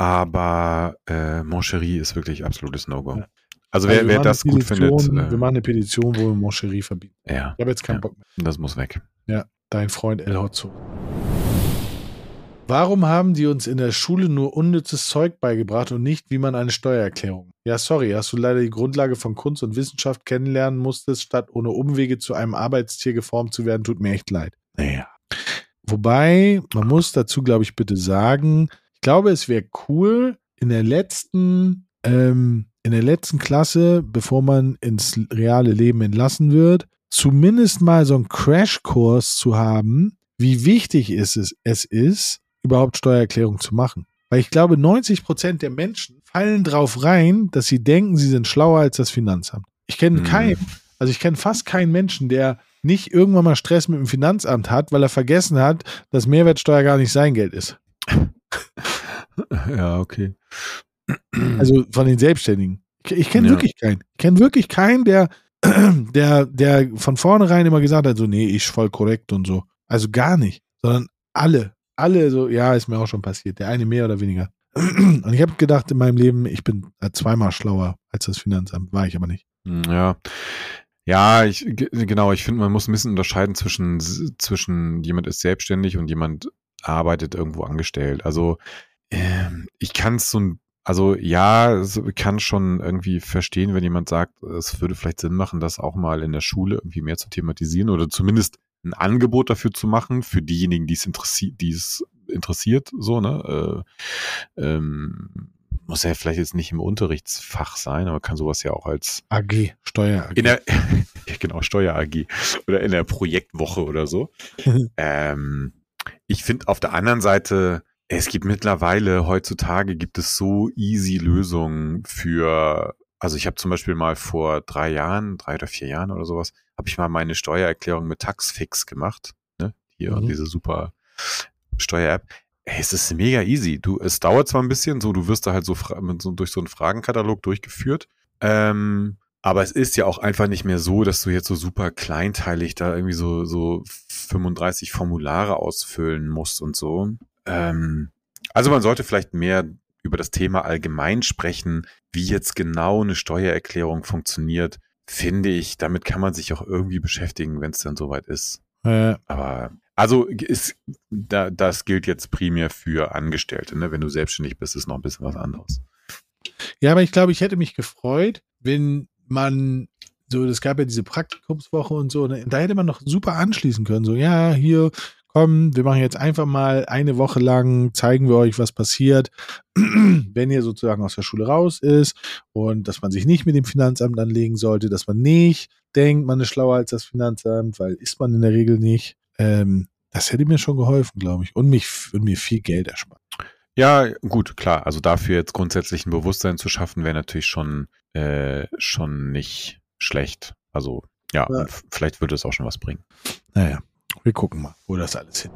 Aber äh, Moncherie ist wirklich absolutes No-Go. Ja. Also Also wer, wir wer das eine gut findet, Petition- äh, Wir machen eine Petition, wo wir Moncherie verbieten. ja, Ich habe jetzt keinen Ja. Bock mehr. das muss weg. Dein Freund El Hotzo. Warum haben die uns in der Schule nur unnützes Zeug beigebracht und nicht, wie man eine Steuererklärung? Ja, sorry, hast du leider die Grundlage von Kunst und Wissenschaft kennenlernen musstest, statt ohne Umwege zu einem Arbeitstier geformt zu werden, tut mir echt leid. Naja. Wobei, man muss dazu, glaube ich, bitte sagen, ich glaube, es wäre cool, in der letzten, ähm, in der letzten Klasse, bevor man ins reale Leben entlassen wird, zumindest mal so einen Crashkurs zu haben, wie wichtig ist es, es ist, überhaupt Steuererklärung zu machen. Weil ich glaube, 90 Prozent der Menschen fallen drauf rein, dass sie denken, sie sind schlauer als das Finanzamt. Ich kenne Mhm. keinen, also ich kenne fast keinen Menschen, der nicht irgendwann mal Stress mit dem Finanzamt hat, weil er vergessen hat, dass Mehrwertsteuer gar nicht sein Geld ist. Ja, okay. Also von den Selbstständigen. Ich, ich kenne Ja. wirklich keinen. Ich kenne wirklich keinen, der, der, der von vornherein immer gesagt hat, so, nee, ich voll korrekt und so. Also gar nicht. Sondern alle. Alle so, ja, ist mir auch schon passiert. Der eine mehr oder weniger. Und ich habe gedacht in meinem Leben, ich bin äh, zweimal schlauer als das Finanzamt. War ich aber nicht. Hm, Ja. Ja, ich, ge- genau, ich finde, man muss ein bisschen unterscheiden zwischen, zwischen jemand ist selbstständig und jemand arbeitet irgendwo angestellt. Also, ähm, ich kann es so ein, also ja, es kann schon irgendwie verstehen, wenn jemand sagt, es würde vielleicht Sinn machen, das auch mal in der Schule irgendwie mehr zu thematisieren oder zumindest ein Angebot dafür zu machen für diejenigen, die es interessiert, die es interessiert, so, ne? Äh, ähm, muss ja vielleicht jetzt nicht im Unterrichtsfach sein, aber kann sowas ja auch als AG, Steuer AG. in der genau Steuer AG oder in der Projektwoche oder so. ähm, ich finde auf der anderen Seite, es gibt mittlerweile heutzutage gibt es so easy Lösungen für. Also ich habe zum Beispiel mal vor drei Jahren, drei oder vier Jahren oder sowas, habe ich mal meine Steuererklärung mit Taxfix gemacht. Ne? Hier Mhm. diese super Steuer-App. ey, es ist mega easy. Du, es dauert zwar ein bisschen, so, du wirst da halt so, so durch so einen Fragenkatalog durchgeführt. Ähm, aber es ist ja auch einfach nicht mehr so, dass du jetzt so super kleinteilig da irgendwie so, so 35 Formulare ausfüllen musst und so. Ähm, also man sollte vielleicht mehr über das Thema allgemein sprechen, wie jetzt genau eine Steuererklärung funktioniert, finde ich, damit kann man sich auch irgendwie beschäftigen, wenn es dann soweit ist. Äh, Aber also ist, da, das gilt jetzt primär für Angestellte. Ne? Wenn du selbstständig bist, ist noch ein bisschen was anderes. Ja, aber ich glaube, ich hätte mich gefreut, wenn man so, es gab ja diese Praktikumswoche und so, ne, da hätte man noch super anschließen können. So, ja, hier, komm, wir machen jetzt einfach mal eine Woche lang, zeigen wir euch, was passiert, wenn ihr sozusagen aus der Schule raus ist und dass man sich nicht mit dem Finanzamt anlegen sollte, dass man nicht denkt, man ist schlauer als das Finanzamt, weil ist man in der Regel nicht. Ähm, das hätte mir schon geholfen, glaube ich, und, mich, und mir viel Geld erspart. Ja, gut, klar. Also dafür jetzt grundsätzlich ein Bewusstsein zu schaffen, wäre natürlich schon, äh, schon nicht schlecht. Also ja, Ja. vielleicht würde es auch schon was bringen. Naja, wir gucken mal, wo das alles hin.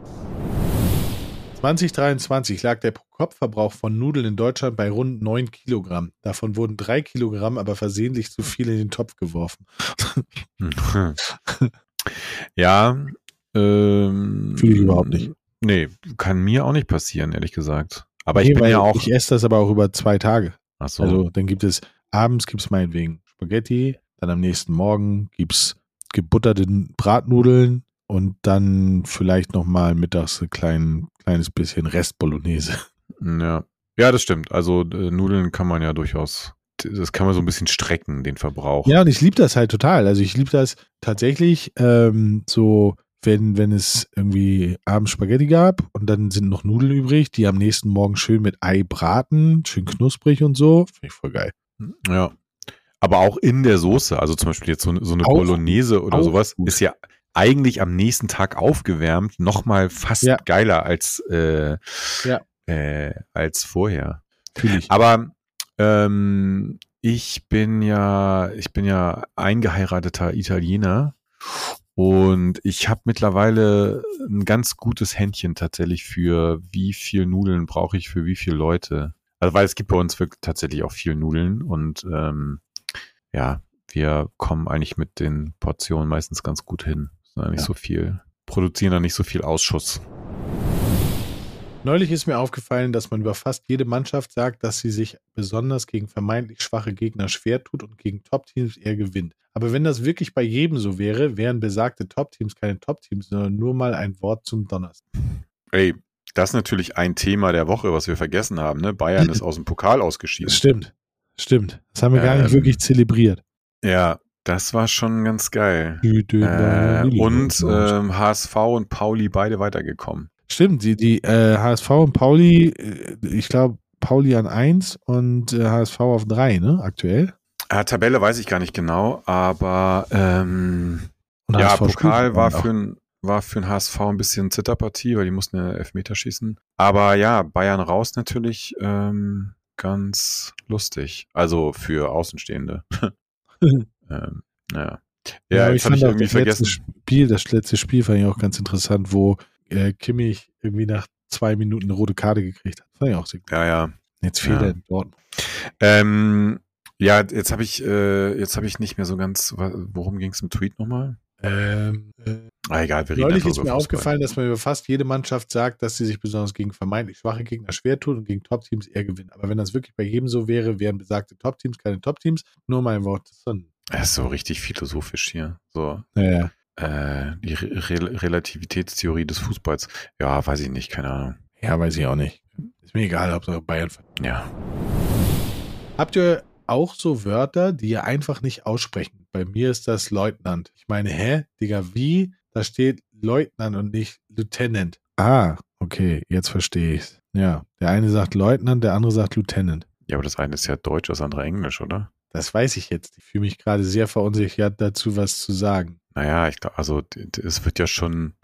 2023 lag der Pro-Kopf-Verbrauch von Nudeln in Deutschland bei rund 9 Kilogramm. Davon wurden 3 Kilogramm aber versehentlich zu viel in den Topf geworfen. ja. Ähm, Fühle ich überhaupt nicht. Nee, kann mir auch nicht passieren, ehrlich gesagt. Aber ich Nee, bin weil ja auch. Ich esse das aber auch über zwei Tage. ach so. Also dann gibt es, abends gibt es meinetwegen Spaghetti, dann am nächsten Morgen gibt es gebutterte Bratnudeln und dann vielleicht nochmal mittags ein klein, kleines bisschen Rest Bolognese. Ja. ja, das stimmt. Also äh, Nudeln kann man ja durchaus, das kann man so ein bisschen strecken, den Verbrauch. Ja, und ich liebe das halt total. Also ich liebe das tatsächlich ähm, so, wenn, wenn es irgendwie abends Spaghetti gab und dann sind noch Nudeln übrig, die am nächsten Morgen schön mit Ei braten, schön knusprig und so. Finde ich voll geil. Ja. Aber auch in der Soße, also zum Beispiel jetzt so, so eine Auch- Bolognese oder sowas, gut. ist ja eigentlich am nächsten Tag aufgewärmt, nochmal fast Ja. geiler als, äh, Ja. äh, als vorher. Fühle ich. Aber ähm, ich bin ja, ich bin ja eingeheirateter Italiener und ich habe mittlerweile ein ganz gutes Händchen tatsächlich für wie viel Nudeln brauche ich für wie viele Leute. Also weil es gibt bei uns wirklich tatsächlich auch viel Nudeln und ähm, ja, wir kommen eigentlich mit den Portionen meistens ganz gut hin. Ist da nicht Ja. so viel, produzieren da nicht so viel Ausschuss. Neulich ist mir aufgefallen, dass man über fast jede Mannschaft sagt, dass sie sich besonders gegen vermeintlich schwache Gegner schwer tut und gegen Top-Teams eher gewinnt. Aber wenn das wirklich bei jedem so wäre, wären besagte Top-Teams keine Top-Teams, sondern nur mal ein Wort zum Donnerstag. Ey, das ist natürlich ein Thema der Woche, was wir vergessen haben. Ne? Bayern ist aus dem Pokal ausgeschieden. Stimmt. Stimmt. Das haben wir gar nicht Ähm, wirklich zelebriert. Ja, das war schon ganz geil. Äh, und ähm, HSV und Pauli beide weitergekommen. Stimmt, die, die äh, HSV und Pauli, äh, ich glaube, Pauli an 1 und äh, HSV auf 3, ne, aktuell. Äh, Tabelle weiß ich gar nicht genau, aber ähm, ja, HSV Pokal war für, ein, war für ein HSV ein bisschen Zitterpartie, weil die mussten ja Elfmeter schießen. Aber ja, Bayern raus natürlich ähm, ganz lustig. Also für Außenstehende. ähm, naja. Ja, habe ich fand auch irgendwie das letzte vergessen. Spiel, das letzte Spiel fand ich auch ganz interessant, wo äh, Kimmich irgendwie nach zwei Minuten eine rote Karte gekriegt hat. Fand ich auch sehr gut. Ja, ja. Jetzt fehlt Ja. er in Dortmund. Ähm, ja, jetzt habe ich, äh, jetzt habe ich nicht mehr so ganz, worum ging es im Tweet nochmal? Ähm, äh, Ah, egal, wir reden neulich ist mir Fußball. aufgefallen, dass man über fast jede Mannschaft sagt, dass sie sich besonders gegen vermeintlich schwache Gegner schwer tut und gegen Top-Teams eher gewinnt. Aber wenn das wirklich bei jedem so wäre, wären besagte Top-Teams keine Top-Teams. Nur mein Wort. Son. Das ist so richtig philosophisch hier. So, Naja. äh, die Re Re Relativitätstheorie des Fußballs. Ja, weiß ich nicht, keine Ahnung. Ja, weiß ich auch nicht. Ist mir egal, Hauptsache Bayern. Ja. Habt ihr auch so Wörter, die ihr einfach nicht aussprechen? Bei mir ist das Leutnant. Ich meine, hä? Digga, wie? Da steht Leutnant und nicht Lieutenant. Ah, okay, jetzt verstehe ich's. Ja, der eine sagt Leutnant, der andere sagt Lieutenant. Ja, aber das eine ist ja Deutsch, das andere Englisch, oder? Das weiß ich jetzt. Ich fühle mich gerade sehr verunsichert dazu, was zu sagen. Naja, ich glaube, also es wird ja schon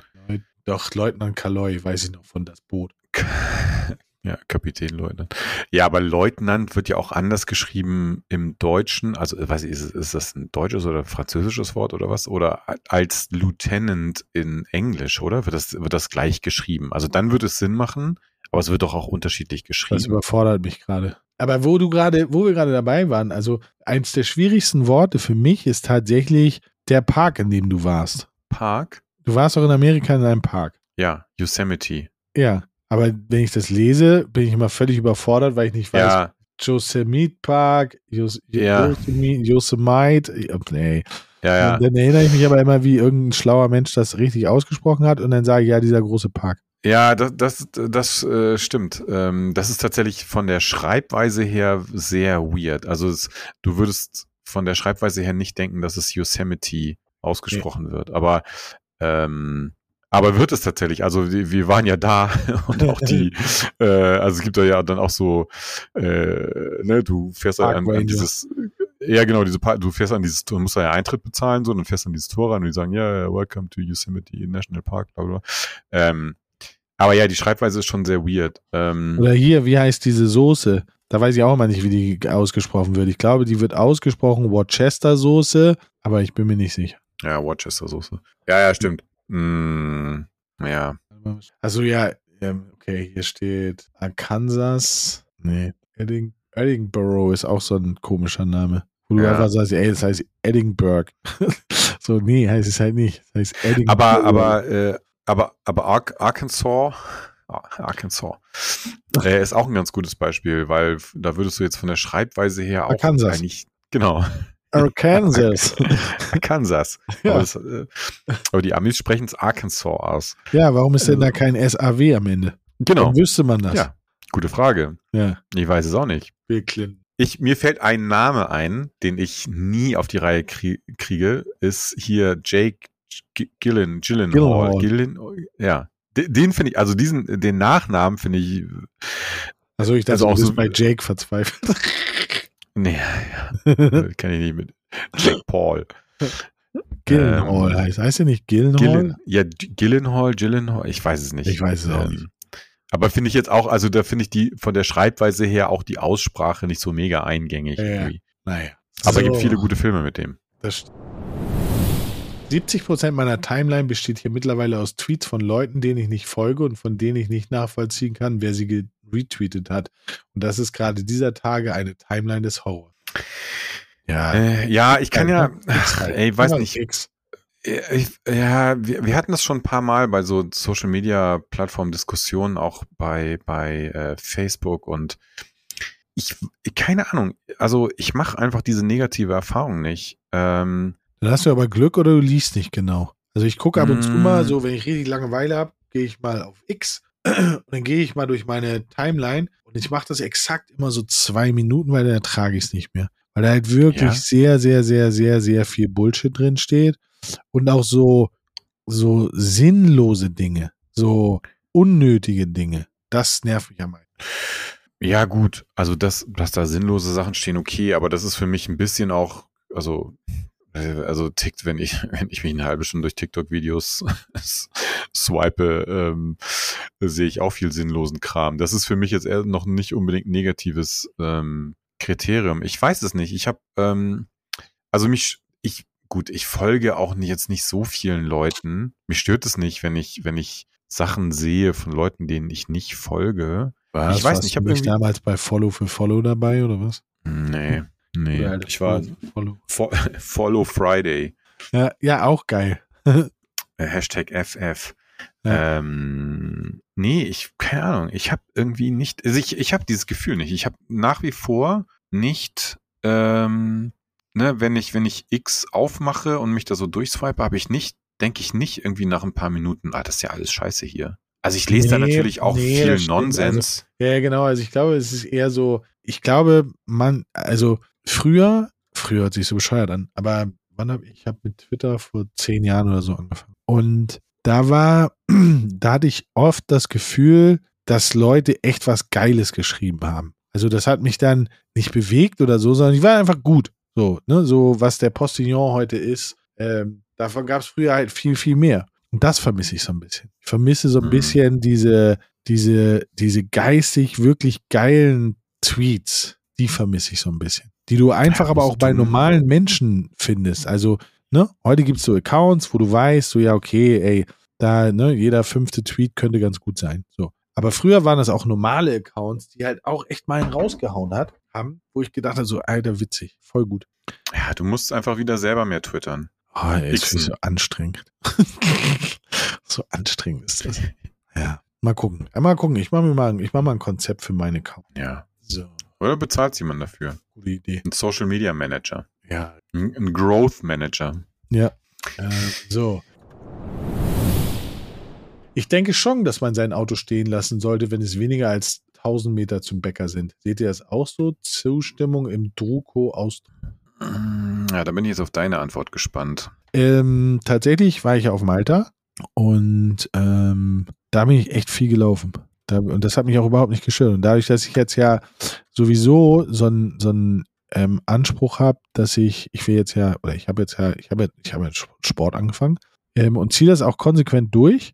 Doch, Leutnant Kaloy, weiß ich noch von das Boot. ja, Kapitän Leutnant. Ja, aber Leutnant wird ja auch anders geschrieben im Deutschen. Also, äh, weiß ich, ist, ist das ein deutsches oder französisches Wort oder was? Oder als Lieutenant in Englisch, oder? Wird das, wird das gleich geschrieben? Also dann würde es Sinn machen, Aber es wird doch auch unterschiedlich Das geschrieben. überfordert mich gerade. Aber wo du gerade, wo wir gerade dabei waren, also eins der schwierigsten Worte für mich ist tatsächlich der Park, in dem du warst. Park? Du warst auch in Amerika in einem Park. Ja, Yosemite. Ja. Aber wenn ich das lese, bin ich immer völlig überfordert, weil ich nicht weiß, Ja, Yosemite Park, Yos Ja. Yosemite, Yosemite, äh, nee. ja, ja. Dann erinnere ich mich aber immer, wie irgendein schlauer Mensch das richtig ausgesprochen hat und dann sage ich, ja, dieser große Park. Ja, das, das, das äh, stimmt. Ähm, das ist tatsächlich von der Schreibweise her sehr weird. Also es, du würdest von der Schreibweise her nicht denken, dass es Yosemite ausgesprochen wird. Aber ähm, aber wird es tatsächlich. Also wir, wir waren ja da und auch die, äh, also es gibt da ja dann auch so, äh, ne, du fährst Park an, an dieses, ja genau, diese Park, du fährst an dieses, du musst da ja Eintritt bezahlen, so, und dann fährst an dieses Tor rein und die sagen, ja, yeah, welcome to Yosemite National Park, bla bla. bla. Ähm, aber ja, die Schreibweise ist schon sehr weird. Ähm, Oder hier, wie heißt diese Soße? Da weiß ich auch immer nicht, wie die ausgesprochen wird. Ich glaube, die wird ausgesprochen Worcester Soße, aber ich bin mir nicht sicher. ja, Worcester Soße. Ja, ja, stimmt. Mm, ja. Also ja, ähm, okay, hier steht Arkansas. Nee, Edding, Edinburgh ist auch so ein komischer Name. Wo du Ja. einfach sagst, ey, das heißt Edinburgh. so, nee, heißt es halt nicht. Das heißt Edinburgh. Aber, aber, äh, aber, aber Ar Arkansas, Ar- Arkansas, äh, ist auch ein ganz gutes Beispiel, weil da würdest du jetzt von der Schreibweise her auch Arkansas. eigentlich, genau, Arkansas. Arkansas. Ja. Aber, das, äh, aber die Amis sprechen es Arkansas aus. ja, warum ist denn da kein SAW am Ende? Genau. Dann wüsste man das. Ja. Gute Frage. ja. Ich weiß es auch nicht. Bill Clinton. Ich, mir fällt ein Name ein, den ich nie auf die Reihe krie kriege, ist hier Jake Gillen. Gyllenhaal. Gillen, ja. Den, den finde ich, also diesen, den Nachnamen finde ich, Also ich dachte, Also du auch bist so- bei Jake verzweifelt. nee, ja, kann ich nicht mit. Jake Paul. Gillenhall Ähm, heißt. Heißt er nicht Gillenhall? Gillen, ja, Gillenhall, Gillenhall, ich weiß es nicht. Ich weiß es auch nicht. Aber finde ich jetzt auch, also da finde ich die von der Schreibweise her auch die Aussprache nicht so mega eingängig Ja. Naja. Aber So, es gibt viele gute Filme mit dem. Das st- 70% meiner Timeline besteht hier mittlerweile aus Tweets von Leuten, denen ich nicht folge und von denen ich nicht nachvollziehen kann, wer sie retweetet hat. Und das ist gerade dieser Tage eine Timeline des Horrors. Ja, Äh, ja, ich kann ja, X halt. ey, weiß nicht. Ich, ja, wir, wir hatten das schon ein paar Mal bei so Social Media Plattform Diskussionen, auch bei, bei äh, Facebook und ich, keine Ahnung, also ich mache einfach diese negative Erfahrung nicht. Ähm, Dann hast du aber Glück oder du liest nicht genau. Also ich gucke ab und zu Mm. mal, so wenn ich richtig Langeweile habe, gehe ich mal auf X und dann gehe ich mal durch meine Timeline und ich mache das exakt immer so zwei Minuten, weil dann ertrage ich es nicht mehr. Weil da halt wirklich Ja. sehr, sehr, sehr, sehr, sehr viel Bullshit drin steht und auch so, so sinnlose Dinge, so unnötige Dinge. Das nervt mich am meisten. ja, gut, also das, dass da sinnlose Sachen stehen, okay, aber das ist für mich ein bisschen auch, also, also tickt, wenn ich, wenn ich mich eine halbe Stunde durch TikTok-Videos swipe, ähm, sehe ich auch viel sinnlosen Kram. Das ist für mich jetzt eher noch nicht unbedingt ein negatives ähm, Kriterium. Ich weiß es nicht. Ich habe, ähm, also mich, ich, gut, ich folge auch nicht, jetzt nicht so vielen Leuten. Mich stört es nicht, wenn ich, wenn ich Sachen sehe von Leuten, denen ich nicht folge. Was, Ich weiß warst nicht, ich du hab nicht irgendwie- damals bei Follow für Follow dabei oder was? Nee, nee. Oder ich war Follow. Fo Follow Friday. Ja, ja, auch geil. Äh, Hashtag FF. Ja. Ähm, nee, ich, keine Ahnung, ich habe irgendwie nicht, also ich, ich habe dieses Gefühl nicht. Ich habe nach wie vor nicht, ähm, ne, wenn ich, wenn ich X aufmache und mich da so durchswipe, habe ich nicht, denke ich nicht irgendwie nach ein paar Minuten, ah, das ist ja alles scheiße hier. Also ich lese da Nee, natürlich auch nee, viel stimmt. Nonsens. Ja, ja, genau. Also ich glaube, es ist eher so, ich glaube, man, also früher, früher hört sich so bescheuert an, aber wann habe ich, ich habe mit Twitter vor zehn Jahren oder so angefangen. Und da war, da hatte ich oft das Gefühl, dass Leute echt was Geiles geschrieben haben. Also das hat mich dann nicht bewegt oder so, sondern ich war einfach gut. So, ne, so was der Postillon heute ist, ähm, davon gab es früher halt viel, viel mehr. Und das vermisse ich so ein bisschen. Ich vermisse so ein Mhm. bisschen diese, diese, diese geistig wirklich geilen Tweets. Die vermisse ich so ein bisschen. Die du einfach Ja, aber auch bei normalen Menschen findest. Also, ne, heute gibt es so Accounts, wo du weißt, so ja, okay, ey, da, ne, jeder fünfte Tweet könnte ganz gut sein. So. Aber früher waren das auch normale Accounts, die halt auch echt mal einen rausgehauen hat, haben, wo ich gedacht habe, so, alter, witzig, voll gut. Ja, du musst einfach wieder selber mehr twittern. Oh, ey, ist so anstrengend. so anstrengend ist das. Ja, mal gucken. Mal gucken. Ich mache mir mal, ich mach mal ein Konzept für meinen Account. Ja. So, Oder bezahlt jemand dafür? gute Idee. Ein Social Media Manager. Ja, Ein, ein Growth Manager. Ja. Äh, so. Ich denke schon, dass man sein Auto stehen lassen sollte, wenn es weniger als 1000 Meter zum Bäcker sind. Seht ihr das auch so? Zustimmung im Druko aus. Mm, Ja, da bin ich jetzt auf deine Antwort gespannt. Ähm, tatsächlich war ich auf Malta und ähm, da bin ich echt viel gelaufen. Da, und das hat mich auch überhaupt nicht gestört. Und dadurch, dass ich jetzt ja sowieso so einen so einen, ähm, Anspruch habe, dass ich, ich will jetzt ja, oder ich habe jetzt ja, ich habe ich habe jetzt Sport angefangen ähm, und ziehe das auch konsequent durch.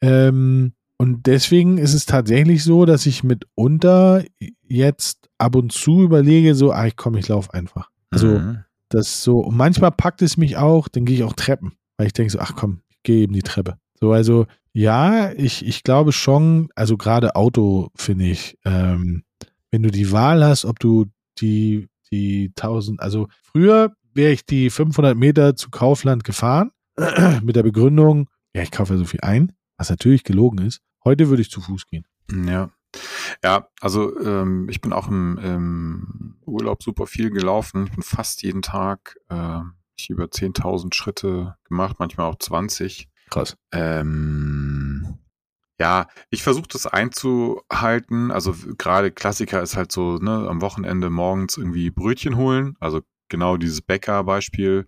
Ähm, und deswegen ist es tatsächlich so, dass ich mitunter jetzt ab und zu überlege, so, ah, ich komm, ich laufe einfach. Also, Mhm. das so, und manchmal packt es mich auch, dann gehe ich auch Treppen, weil ich denke so, ach komm, ich gehe eben die Treppe. So, also ja, ich, ich glaube schon, also gerade Auto finde ich, ähm, wenn du die Wahl hast, ob du die, die 1000, also früher wäre ich die 500 Meter zu Kaufland gefahren mit der Begründung, ja, ich kaufe ja so viel ein, was natürlich gelogen ist. Heute würde ich zu Fuß gehen. Ja. Ja, also ähm, ich bin auch im, im Urlaub super viel gelaufen. Ich bin fast jeden Tag äh, ich über 10.000 Schritte gemacht, manchmal auch 20. Krass. Ähm, ja, ich versuche das einzuhalten. Also gerade Klassiker ist halt so, ne, am Wochenende morgens irgendwie Brötchen holen. Also genau dieses Bäcker-Beispiel.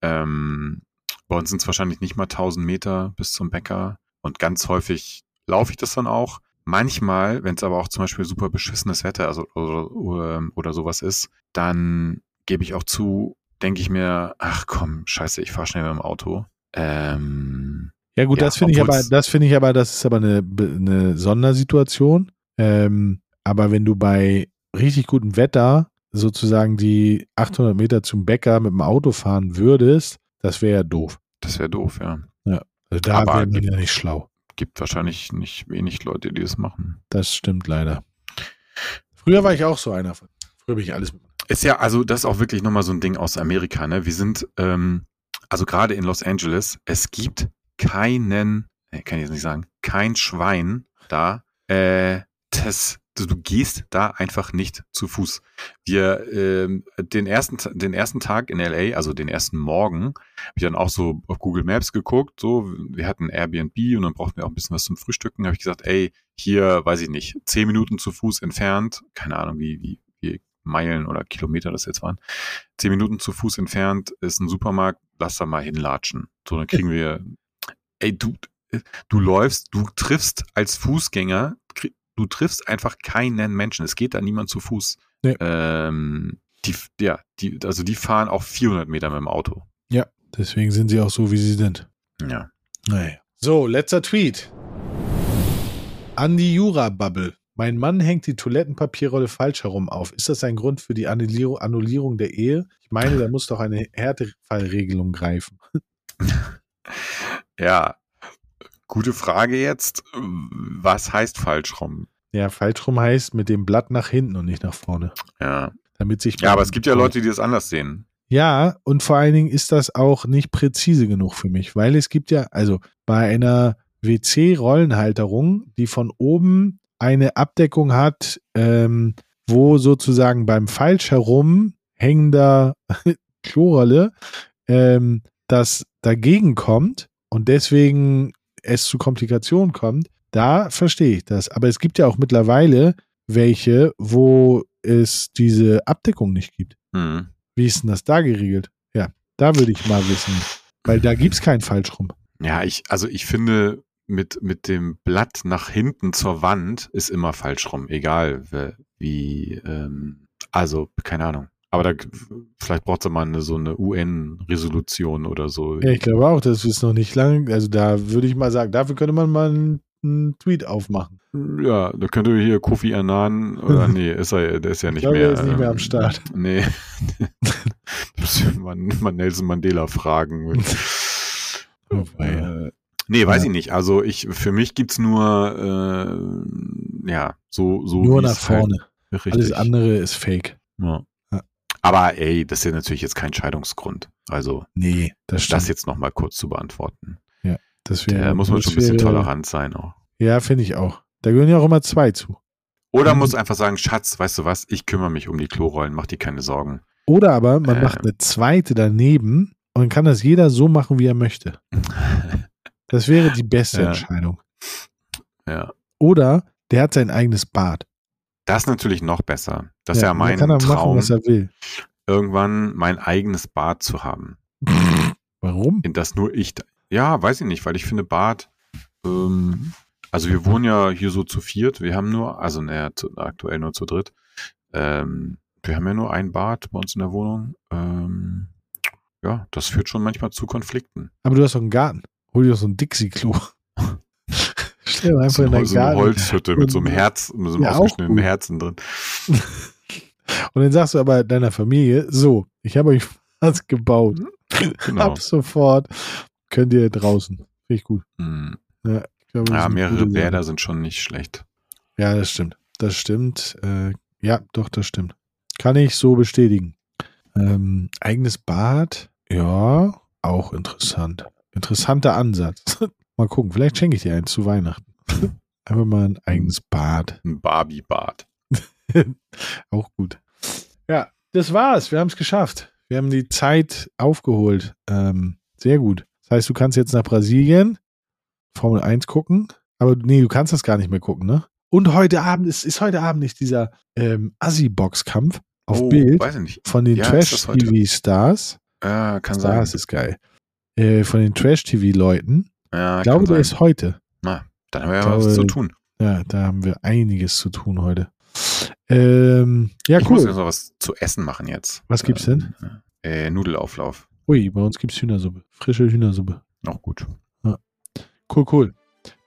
Ähm, bei uns sind es wahrscheinlich nicht mal 1000 Meter bis zum Bäcker. Und ganz häufig laufe ich das dann auch. Manchmal, wenn es aber auch zum Beispiel super beschissenes Wetter also, oder, oder, oder sowas ist, dann gebe ich auch zu, denke ich mir, ach komm, scheiße, ich fahre schnell mit dem Auto. Ähm, Ja gut, Ja, das finde ich aber, das finde ich aber, das ist aber eine, eine Sondersituation. Ähm, aber wenn du bei richtig gutem Wetter sozusagen die 800 Meter zum Bäcker mit dem Auto fahren würdest, das wäre ja doof. das wäre doof, ja. Also da wäre man ja nicht schlau. Gibt wahrscheinlich nicht wenig Leute, die das machen. Das stimmt leider. Früher war ich auch so einer von. Früher bin ich alles mit. Ist ja, also das ist auch wirklich nochmal so ein Ding aus Amerika, ne? Wir sind, ähm, also gerade in Los Angeles, es gibt keinen, äh, kann ich jetzt nicht sagen, kein Schwein da, äh, das, du, gehst da einfach nicht zu Fuß. Wir, ähm, den ersten, den ersten Tag in LA, also den ersten Morgen, habe ich dann auch so auf Google Maps geguckt, so, wir hatten Airbnb und dann brauchten wir auch ein bisschen was zum Frühstücken, habe ich gesagt, ey, hier, weiß ich nicht, zehn Minuten zu Fuß entfernt, keine Ahnung, wie, wie, wie Meilen oder Kilometer das jetzt waren, zehn Minuten zu Fuß entfernt ist ein Supermarkt, lass da mal hinlatschen. So, dann kriegen wir, ey, du, du läufst, du triffst als Fußgänger, du triffst einfach keinen Menschen. Es geht da niemand zu Fuß. Nee. Ähm, die, ja, die, also die fahren auch 400 Meter mit dem Auto. Deswegen sind sie auch so, wie sie sind. Ja. Naja. So, letzter Tweet. An die Jura-Bubble. Mein Mann hängt die Toilettenpapierrolle falsch herum auf. Ist das ein Grund für die Annullierung, der Ehe? Ich meine, da muss doch eine Härtefallregelung greifen. Ja. Gute Frage jetzt. Was heißt falsch rum? Ja, falsch rum heißt mit dem Blatt nach hinten und nicht nach vorne. Ja. Damit sich Ja, aber es gibt ja Leute, die das anders sehen. Ja, und vor allen Dingen ist das auch nicht präzise genug für mich, weil es gibt ja, also bei einer WC-Rollenhalterung, die von oben eine Abdeckung hat, ähm, wo sozusagen beim falsch herum hängender Klorolle ähm, das dagegen kommt und deswegen es zu Komplikationen kommt, da verstehe ich das. Aber es gibt ja auch mittlerweile welche, wo es diese Abdeckung nicht gibt. Hm. Wie ist denn das da geregelt? Ja, da würde ich mal wissen. Weil da gibt es kein Falsch rum. Ja, ich, also ich finde, mit, mit dem Blatt nach hinten zur Wand ist immer falsch rum, egal wie, ähm, also, keine Ahnung. Aber da, vielleicht braucht es mal eine, so eine UN-Resolution oder so. Ja, ich glaube auch, das ist noch nicht lang. Also da würde ich mal sagen, dafür könnte man mal einen, einen Tweet aufmachen. Ja, da könnte hier Kofi Annan, oder nee, ist er, der ist ja nicht glaube, mehr. er ist nicht mehr am ähm, Start. Nee. Mal, mal Nelson Mandela fragen. Oh, äh, Nee, weiß Ja. ich nicht. Also ich, für mich gibt's nur, äh, ja, so, so. Nur nach es halt- vorne. richtig. Alles andere ist fake. Ja. Ja. Aber ey, das ist ja natürlich jetzt kein Scheidungsgrund. Also Nee, das stimmt. das jetzt nochmal kurz zu beantworten. das Da wäre, muss man das schon ein bisschen tolerant sein auch. Ja, finde ich auch. Da gehören ja auch immer zwei zu. Oder Mhm. muss einfach sagen, Schatz, weißt du was, ich kümmere mich um die Klorollen, mach dir keine Sorgen. Oder aber man Ähm. macht eine zweite daneben und kann das jeder so machen, wie er möchte. Das wäre die beste Ja. Entscheidung. ja. Oder der hat sein eigenes Bad. Das ist natürlich noch besser. Das ist ja mein kann er Traum, machen, was er will. irgendwann mein eigenes Bad zu haben. Warum? In das nur ich. Ja, weiß ich nicht, weil ich finde Bad. Ähm, also wir wohnen ja hier so zu viert. Wir haben nur, also naja, zu, aktuell nur zu dritt. Ähm, wir haben ja nur ein Bad bei uns in der Wohnung. Ähm, ja, das führt schon manchmal zu Konflikten. Aber du hast doch einen Garten. Hol dir doch so ein Dixie-Klo. Stell einfach So, in deinen so eine. Holzhütte mit so einem Und- Herz, mit so einem Ja, ausgeschnittenen. Herzen drin. Und dann sagst du aber deiner Familie, so, ich habe euch was gebaut. Genau. Ab sofort könnt ihr draußen. Finde ich gut. Mhm. Ich glaube, Ja, mehrere. Bäder sind schon nicht schlecht. Ja, das stimmt. Das stimmt. Äh, ja, doch, das stimmt. Kann ich so bestätigen. Ähm, eigenes Bad, ja, auch interessant. Interessanter Ansatz. mal gucken, vielleicht schenke ich dir eins zu Weihnachten. Einfach mal ein eigenes Bad. Ein Barbie-Bad. Auch gut. Ja, das war's. Wir haben es geschafft. Wir haben die Zeit aufgeholt. Ähm, sehr gut. Das heißt, du kannst jetzt nach Brasilien Formel 1 gucken. Aber nee, du kannst das gar nicht mehr gucken, ne? Und heute Abend, es ist heute Abend nicht dieser ähm, Assi-Boxkampf auf oh, Bild von den Ja, ist? Trash-TV-Stars. Ja, kann Stars sein. ist geil. Äh, von den Trash-TV-Leuten. Ja, Ich glaube, der ist heute. Na, dann haben wir ja glaube, was zu tun. Ja, da haben wir einiges zu tun heute. Ähm, ja, ich muss jetzt cool. noch was zu essen machen jetzt. Was gibt's denn? Äh, Nudelauflauf. Ui, bei uns gibt's Hühnersuppe. Frische Hühnersuppe. Noch gut. Cool, cool.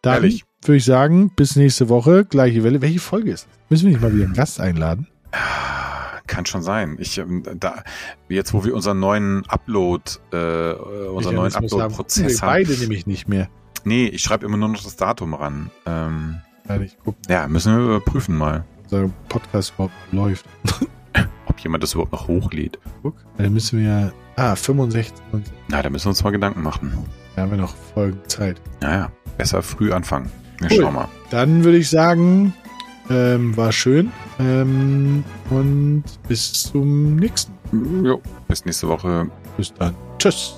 Dann Herrlich. würde ich sagen, bis nächste Woche. Gleiche Welle. Welche Folge ist? Müssen wir nicht mal wieder einen Gast einladen? Kann schon sein. Ich, ähm, da, jetzt, wo wir unseren neuen Upload, äh, unseren neuen haben. Upload-Prozess wir haben. beide nämlich nicht mehr. Nee, ich schreibe immer nur noch das Datum ran. Ähm, Ja, ich guck, ja, müssen wir überprüfen mal, unser Podcast überhaupt läuft. ob jemand das überhaupt noch hochlädt. Guck. Dann müssen wir ja. Ah, 65. Und Na, da müssen wir uns mal Gedanken machen. da haben wir noch Folgen Zeit. Naja, besser früh anfangen. Wir Cool. schauen mal. Dann würde ich sagen, ähm, war schön. Ähm, und bis zum nächsten. Jo, bis nächste Woche. Bis dann. Tschüss.